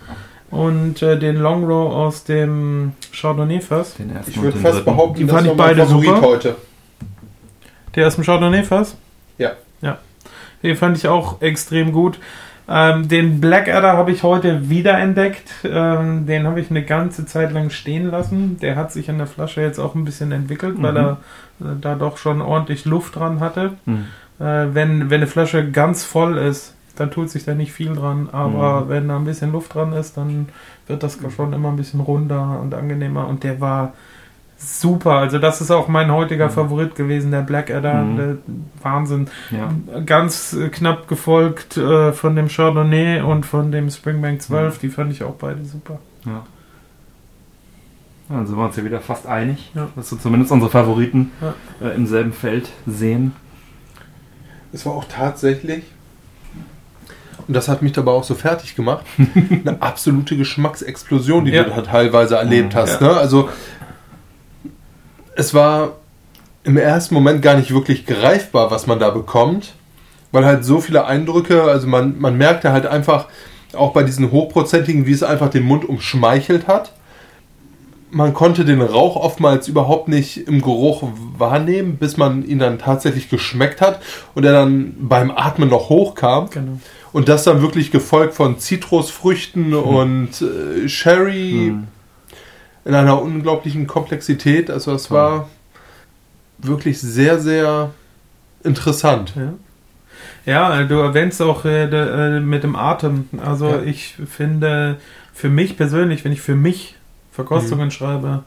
und äh, den Long Row aus dem Chardonnay-Fass. Den ersten ich würde den fast dritten. behaupten, Die das fand ich beide Favorit super. heute. Der aus dem Chardonnay-Fass? Ja. Ja. Den fand ich auch extrem gut. Ähm, den Blackadder habe ich heute wiederentdeckt. Ähm, den habe ich eine ganze Zeit lang stehen lassen. Der hat sich in der Flasche jetzt auch ein bisschen entwickelt, weil Mhm. er äh, da doch schon ordentlich Luft dran hatte. Mhm. Äh, wenn, wenn eine Flasche ganz voll ist, dann tut sich da nicht viel dran. Aber Mhm. wenn da ein bisschen Luft dran ist, dann wird das schon immer ein bisschen runder und angenehmer. Und der war super. Also das ist auch mein heutiger Favorit gewesen, der Blackadder. Mhm. Der Wahnsinn. Ja. Ganz äh, knapp gefolgt äh, von dem Chardonnay und von dem Springbank 12. Mhm. Die fand ich auch beide super. Ja. Dann sind wir uns ja wieder fast einig, Ja. dass wir zumindest unsere Favoriten Ja. äh, im selben Feld sehen. Es war auch tatsächlich, und das hat mich dabei auch so fertig gemacht, eine absolute Geschmacksexplosion, die Ja. du da teilweise erlebt Mhm, hast. ja. Ne? Also es war im ersten Moment gar nicht wirklich greifbar, was man da bekommt, weil halt so viele Eindrücke, also man, man merkte halt einfach, auch bei diesen hochprozentigen, wie es einfach den Mund umschmeichelt hat. Man konnte den Rauch oftmals überhaupt nicht im Geruch wahrnehmen, bis man ihn dann tatsächlich geschmeckt hat und er dann beim Atmen noch hochkam. Genau. Und das dann wirklich gefolgt von Zitrusfrüchten und äh, Sherry Hm. in einer unglaublichen Komplexität. Also es war wirklich sehr, sehr interessant. Ja. Ja, du erwähnst auch äh, äh, mit dem Atem. Also Ja. ich finde, für mich persönlich, wenn ich für mich Verkostungen Mhm. schreibe,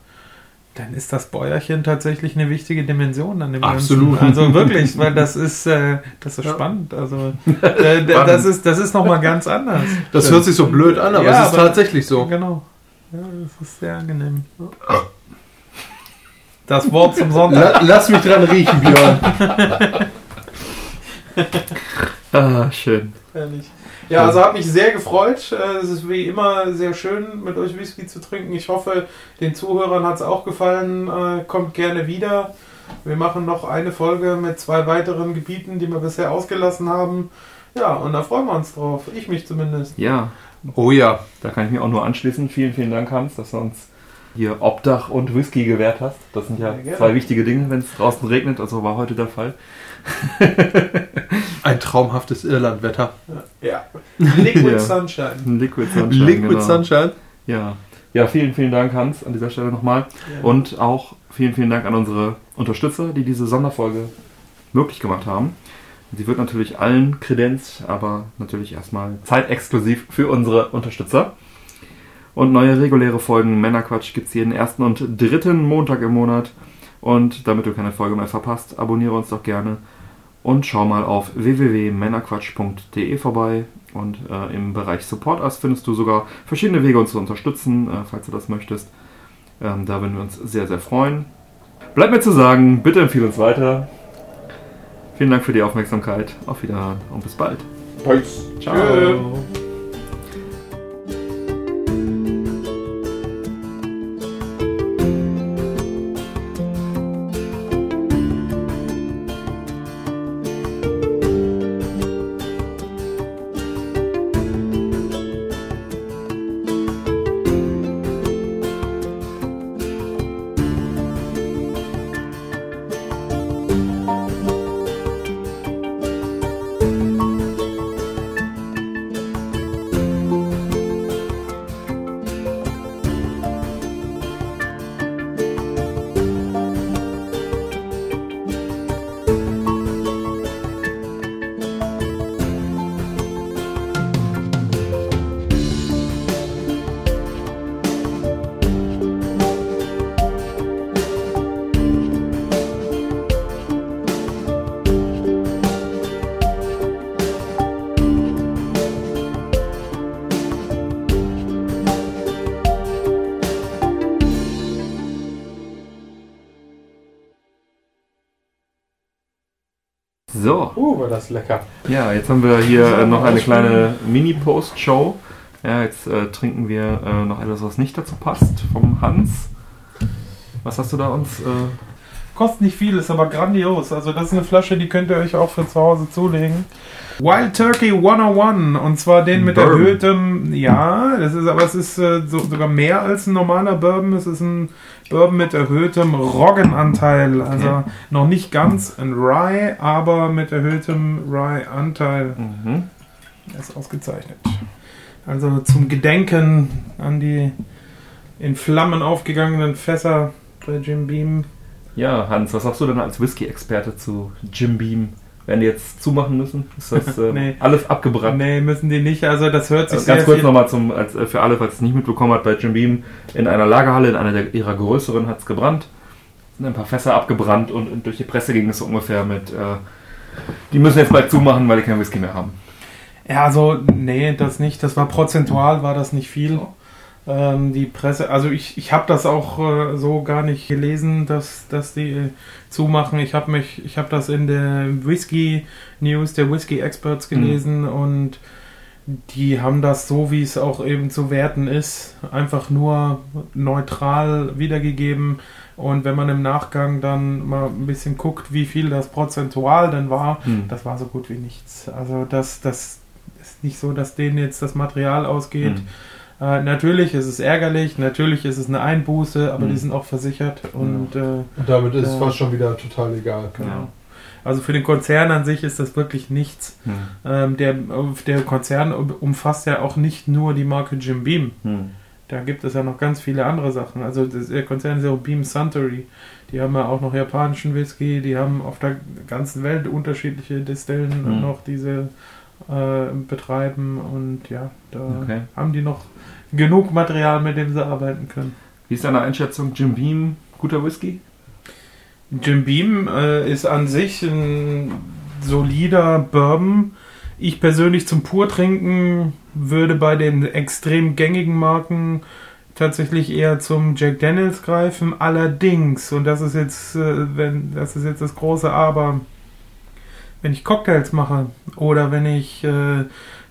dann ist das Bäuerchen tatsächlich eine wichtige Dimension an dem Absolut. Ganzen. Also wirklich, weil das ist, äh, das ist Ja. spannend. Also äh, d- das ist, das ist nochmal ganz anders. Das hört sich so blöd an, aber Ja, es ist aber- tatsächlich so. Genau. Ja, das ist sehr angenehm. Das Wort zum Sonntag. La lass mich dran riechen, Björn. Ah, schön. Ehrlich. Ja, also hat mich sehr gefreut. Äh, Es ist wie immer sehr schön, mit euch Whisky zu trinken. Ich hoffe, den Zuhörern hat es auch gefallen. Äh, Kommt gerne wieder. Wir machen noch eine Folge mit zwei weiteren Gebieten, die wir bisher ausgelassen haben. Ja, und da freuen wir uns drauf. Ich mich zumindest. Ja, Oh ja. da kann ich mich auch nur anschließen. Vielen, vielen Dank, Hans, dass du uns hier Obdach und Whisky gewährt hast. Das sind ja gerne. zwei wichtige Dinge, wenn es draußen regnet. Also war heute der Fall. Ein traumhaftes Irlandwetter. Ja. Liquid Ja. Sunshine. Liquid Sunshine. Liquid genau. Sunshine. Ja. ja, vielen, vielen Dank, Hans, an dieser Stelle nochmal. Und auch vielen, vielen Dank an unsere Unterstützer, die diese Sonderfolge möglich gemacht haben. Sie wird natürlich allen kredenzt, aber natürlich erstmal zeitexklusiv für unsere Unterstützer. Und neue reguläre Folgen Männerquatsch gibt es jeden ersten und dritten Montag im Monat. Und damit du keine Folge mehr verpasst, abonniere uns doch gerne und schau mal auf www.männerquatsch.de vorbei. Und äh, im Bereich Support Us findest du sogar verschiedene Wege, uns zu unterstützen, äh, falls du das möchtest. Ähm, da würden wir uns sehr, sehr freuen. Bleibt mir zu sagen, bitte empfehle uns weiter. Vielen Dank für die Aufmerksamkeit. Auf Wiederhören und bis bald. Peace. Ciao. Tschö. War das lecker. ja, jetzt haben wir hier äh, noch eine kleine Mini-Post-Show. Ja, jetzt äh, trinken wir äh, noch etwas, was nicht dazu passt, vom Hans. Was hast du da uns? Kostet nicht viel, ist aber grandios. Also das ist eine Flasche, die könnt ihr euch auch für zu Hause zulegen. Wild Turkey 101 und zwar den mit Bourbon. erhöhtem, ja, das ist aber es ist äh, so, sogar mehr als ein normaler Bourbon. Es ist ein Bourbon mit erhöhtem Roggenanteil, also Okay. noch nicht ganz ein Rye, aber mit erhöhtem Rye-Anteil. mhm. Er ist ausgezeichnet. Also zum Gedenken an die in Flammen aufgegangenen Fässer bei Jim Beam. Ja, Hans, was sagst du denn als Whisky-Experte zu Jim Beam Werden die jetzt zumachen müssen? Ist das äh, Nee. alles abgebrannt? Nee, müssen die nicht. Also das hört sich Also ganz kurz nochmal zum, als, äh, für alle, falls es nicht mitbekommen hat, bei Jim Beam in einer Lagerhalle, in einer der, ihrer größeren, hat es gebrannt. Sind ein paar Fässer abgebrannt und, und durch die Presse ging es so ungefähr mit, äh, die müssen jetzt bald zumachen, weil die keinen Whisky mehr haben. Ja, also, nee, das nicht. Das war prozentual, war das nicht viel. Ähm, die Presse, also ich, ich habe das auch äh, so gar nicht gelesen, dass, dass die äh, zumachen. Ich habe mich, ich habe das in der Whisky News der Whisky Experts gelesen und die haben das so, wie es auch eben zu werten ist, einfach nur neutral wiedergegeben. Und wenn man im Nachgang dann mal ein bisschen guckt, wie viel das prozentual denn war, Hm. das war so gut wie nichts. Also das, das ist nicht so, dass denen jetzt das Material ausgeht. Hm. Äh, natürlich ist es ärgerlich, natürlich ist es eine Einbuße, aber Mhm. die sind auch versichert und äh, Und damit ist es Ja. fast schon wieder total egal. genau. Also für den Konzern an sich ist das wirklich nichts. Hm. Ähm, der, der Konzern umfasst ja auch nicht nur die Marke Jim Beam. Hm. Da gibt es ja noch ganz viele andere Sachen. Also das, der Konzern ist ja auch Beam Suntory. Die haben ja auch noch japanischen Whisky. Die haben auf der ganzen Welt unterschiedliche Distillen Mhm. noch diese äh, betreiben. Und ja, da Okay. haben die noch genug Material, mit dem sie arbeiten können. Wie ist deine Einschätzung? Jim Beam, guter Whisky? Jim Beam äh, ist an sich ein solider Bourbon. Ich persönlich zum Purtrinken würde bei den extrem gängigen Marken tatsächlich eher zum Jack Daniels greifen. Allerdings, und das ist jetzt, äh, wenn, das ist jetzt das große Aber, wenn ich Cocktails mache oder wenn ich äh,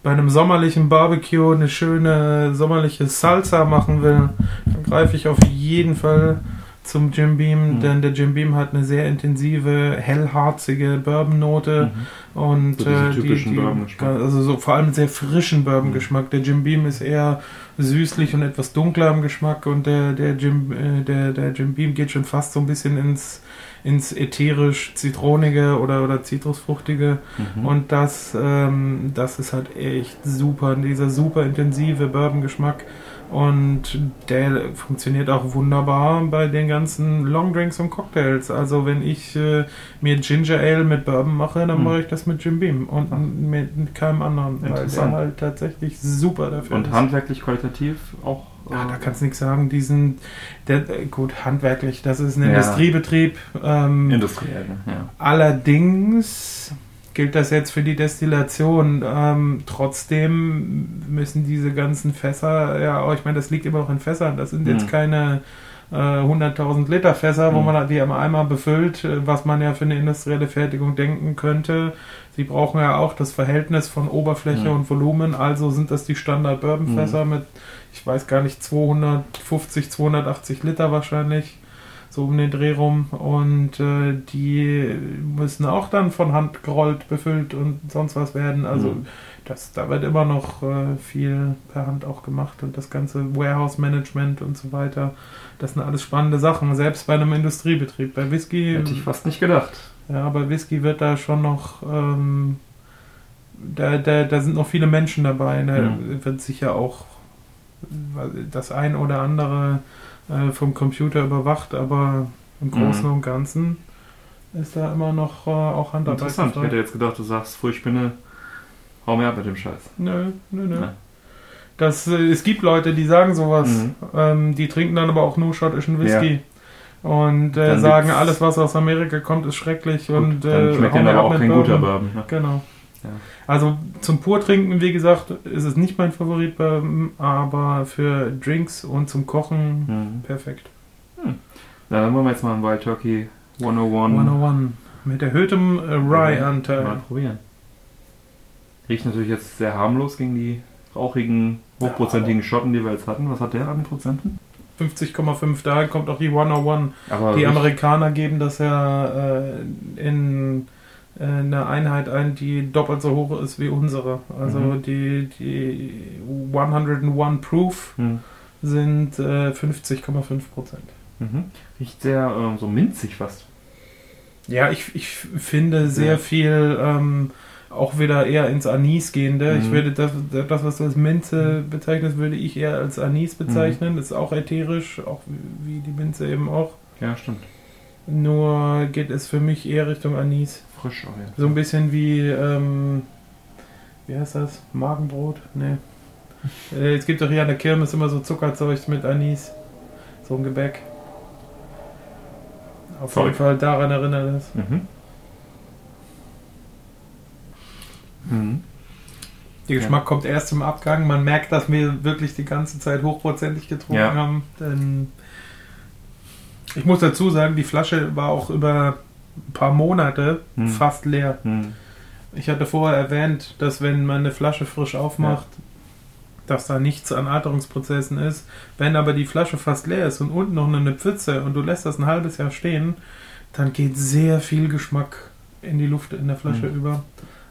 bei einem sommerlichen Barbecue eine schöne sommerliche Salsa machen will, dann greife ich auf jeden Fall zum Jim Beam, Mhm. denn der Jim Beam hat eine sehr intensive, hellharzige Bourbon-Note und So äh, die, die, also so vor allem sehr frischen Bourbon-Geschmack. Der Jim Beam ist eher süßlich und etwas dunkler im Geschmack und der, der, Jim, äh, der, der Jim Beam geht schon fast so ein bisschen ins, ins ätherisch-zitronige oder, oder zitrusfruchtige. Mhm. Und das, ähm, das ist halt echt super, dieser super intensive Bourbon-Geschmack. Und der funktioniert auch wunderbar bei den ganzen Longdrinks und Cocktails. Also wenn ich äh, mir Ginger Ale mit Bourbon mache, dann Hm. mache ich das mit Jim Beam und mit keinem anderen, weil der halt tatsächlich super dafür Und ist. handwerklich qualitativ auch. Ja, da kannst du nichts sagen. Diesen, der, äh, gut, handwerklich, das ist ein Ja. Industriebetrieb. Ähm, industriell, ja. Allerdings gilt das jetzt für die Destillation. Ähm, trotzdem müssen diese ganzen Fässer, ja, oh, ich meine, das liegt immer noch in Fässern. Das sind jetzt Mhm. keine äh, 100.000 Liter Fässer, wo Mhm. man die am Eimer befüllt, äh, was man ja für eine industrielle Fertigung denken könnte. Sie brauchen ja auch das Verhältnis von Oberfläche Mhm. und Volumen, also sind das die Standard Bourbonfässer mit, ich weiß gar nicht, 250, 280 Liter wahrscheinlich so um den Dreh rum und äh, die müssen auch dann von Hand gerollt, befüllt und sonst was werden. Also Mhm. das, da wird immer noch äh, viel per Hand auch gemacht und das ganze Warehouse Management und so weiter. Das sind alles spannende Sachen, selbst bei einem Industriebetrieb. Bei Whisky, Hätte ich fast nicht gedacht. ja, bei Whisky wird da schon noch ähm, da, da, da sind noch viele Menschen dabei. Ne? Wird sicher auch das ein oder andere äh, vom Computer überwacht, aber im Großen Mhm. und Ganzen ist da immer noch äh, auch Handarbeit. Interessant. Ich hätte jetzt gedacht, du sagst, Furchtspinne, hau mir ab mit dem Scheiß. Nö, nö, nö. Ja. Das, äh, es gibt Leute, die sagen sowas. Mhm. Ähm, die trinken dann aber auch nur schottischen Whisky. Und äh, sagen, alles, was aus Amerika kommt, ist schrecklich. Gut, und dann äh, schmeckt dann aber ab auch mit kein guter Bourbon. Bourbon. Ne? Genau. Ja. Also zum Purtrinken, wie gesagt, ist es nicht mein Favorit, aber für Drinks und zum Kochen Mhm. perfekt. Dann wollen wir jetzt mal einen Wild Turkey 101 101. Mit erhöhtem äh, mal Rye-Anteil. probieren. Riecht natürlich jetzt sehr harmlos gegen die rauchigen, hochprozentigen Schotten, die wir jetzt hatten. Was hat der an Prozenten? 50,5, da kommt auch die 101. Aber Die Amerikaner geben das ja äh, in eine Einheit ein, die doppelt so hoch ist wie unsere. Also Mhm. die, die 101 Proof Hm. sind äh, 50,5 Prozent. Mhm. Riecht sehr ähm, so minzig fast. Ja, ich, ich finde sehr Ja. viel ähm, auch wieder eher ins Anis gehende. Ich Mhm. würde das, das, was du als Minze bezeichnest, würde ich eher als Anis bezeichnen. Das ist auch ätherisch, auch wie wie die Minze eben auch. Ja, stimmt. Nur geht es für mich eher Richtung Anis. Frisch auf jeden Fall. So ein bisschen wie, ähm, wie heißt das? Magenbrot? Nee. Äh, es gibt doch hier an der Kirmes immer so Zuckerzeug mit Anis. So ein Gebäck. Auf Voll. jeden Fall daran erinnert es. Mhm. Mhm. Der Geschmack kommt erst im Abgang. Man merkt, dass wir wirklich die ganze Zeit hochprozentig getrunken Ja. haben. Denn ich muss dazu sagen, die Flasche war auch über ein paar Monate Hm. fast leer. Mhm. Ich hatte vorher erwähnt, dass wenn man eine Flasche frisch aufmacht, dass da nichts an Alterungsprozessen ist. Wenn aber die Flasche fast leer ist und unten noch eine Pfütze und du lässt das ein halbes Jahr stehen, dann geht sehr viel Geschmack in die Luft in der Flasche Mhm. über.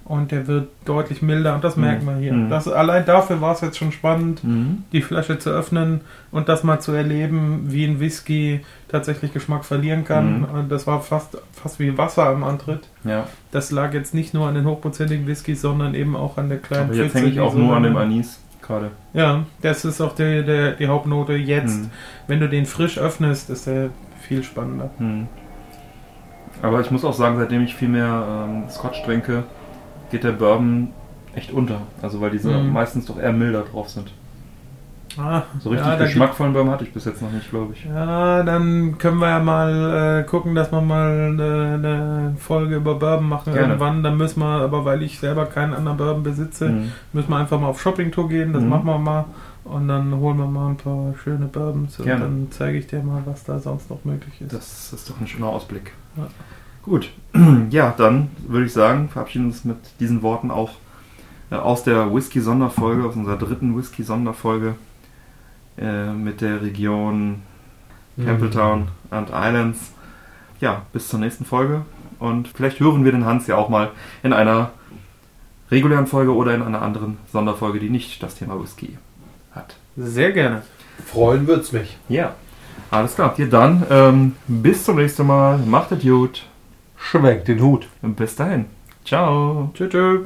Und der wird deutlich milder und das Mhm. merkt man hier. Mhm. Das, allein dafür war es jetzt schon spannend, Mhm. die Flasche zu öffnen und das mal zu erleben, wie ein Whisky tatsächlich Geschmack verlieren kann. Mhm. Das war fast, fast wie Wasser am Antritt. Ja, Das lag jetzt nicht nur an den hochprozentigen Whiskys, sondern eben auch an der kleinen aber jetzt hänge ich die auch so nur an dem Anis gerade. Ja, das ist auch die, der, die Hauptnote jetzt. Mhm. Wenn du den frisch öffnest, ist der viel spannender. Mhm. Aber ich muss auch sagen, seitdem ich viel mehr ähm, Scotch trinke, geht der Bourbon echt unter. Also weil diese Mhm. meistens doch eher milder drauf sind. Ah, So richtig ja, geschmackvollen Bourbon hatte ich bis jetzt noch nicht, glaube ich. Ja, dann können wir ja mal äh, gucken, dass wir mal äh, eine Folge über Bourbon machen Gerne. irgendwann. Dann müssen wir, aber weil ich selber keinen anderen Bourbon besitze, Mhm. müssen wir einfach mal auf Shoppingtour gehen. Das Mhm. machen wir mal. Und dann holen wir mal ein paar schöne Bourbons und Gerne. dann zeige ich dir mal, was da sonst noch möglich ist. Das ist doch ein schöner Ausblick. Ja. Gut, ja, dann würde ich sagen, verabschieden uns mit diesen Worten auch äh, aus der Whisky-Sonderfolge, aus unserer dritten Whisky-Sonderfolge äh, mit der Region Campbelltown and Islands. Ja, bis zur nächsten Folge und vielleicht hören wir den Hans ja auch mal in einer regulären Folge oder in einer anderen Sonderfolge, die nicht das Thema Whisky hat. Sehr gerne. Freuen wird's mich. Ja, alles klar. Dir dann ähm, bis zum nächsten Mal. Macht es gut. Schwenkt den Hut. Bis dahin. Ciao. Tschüss. tschüss.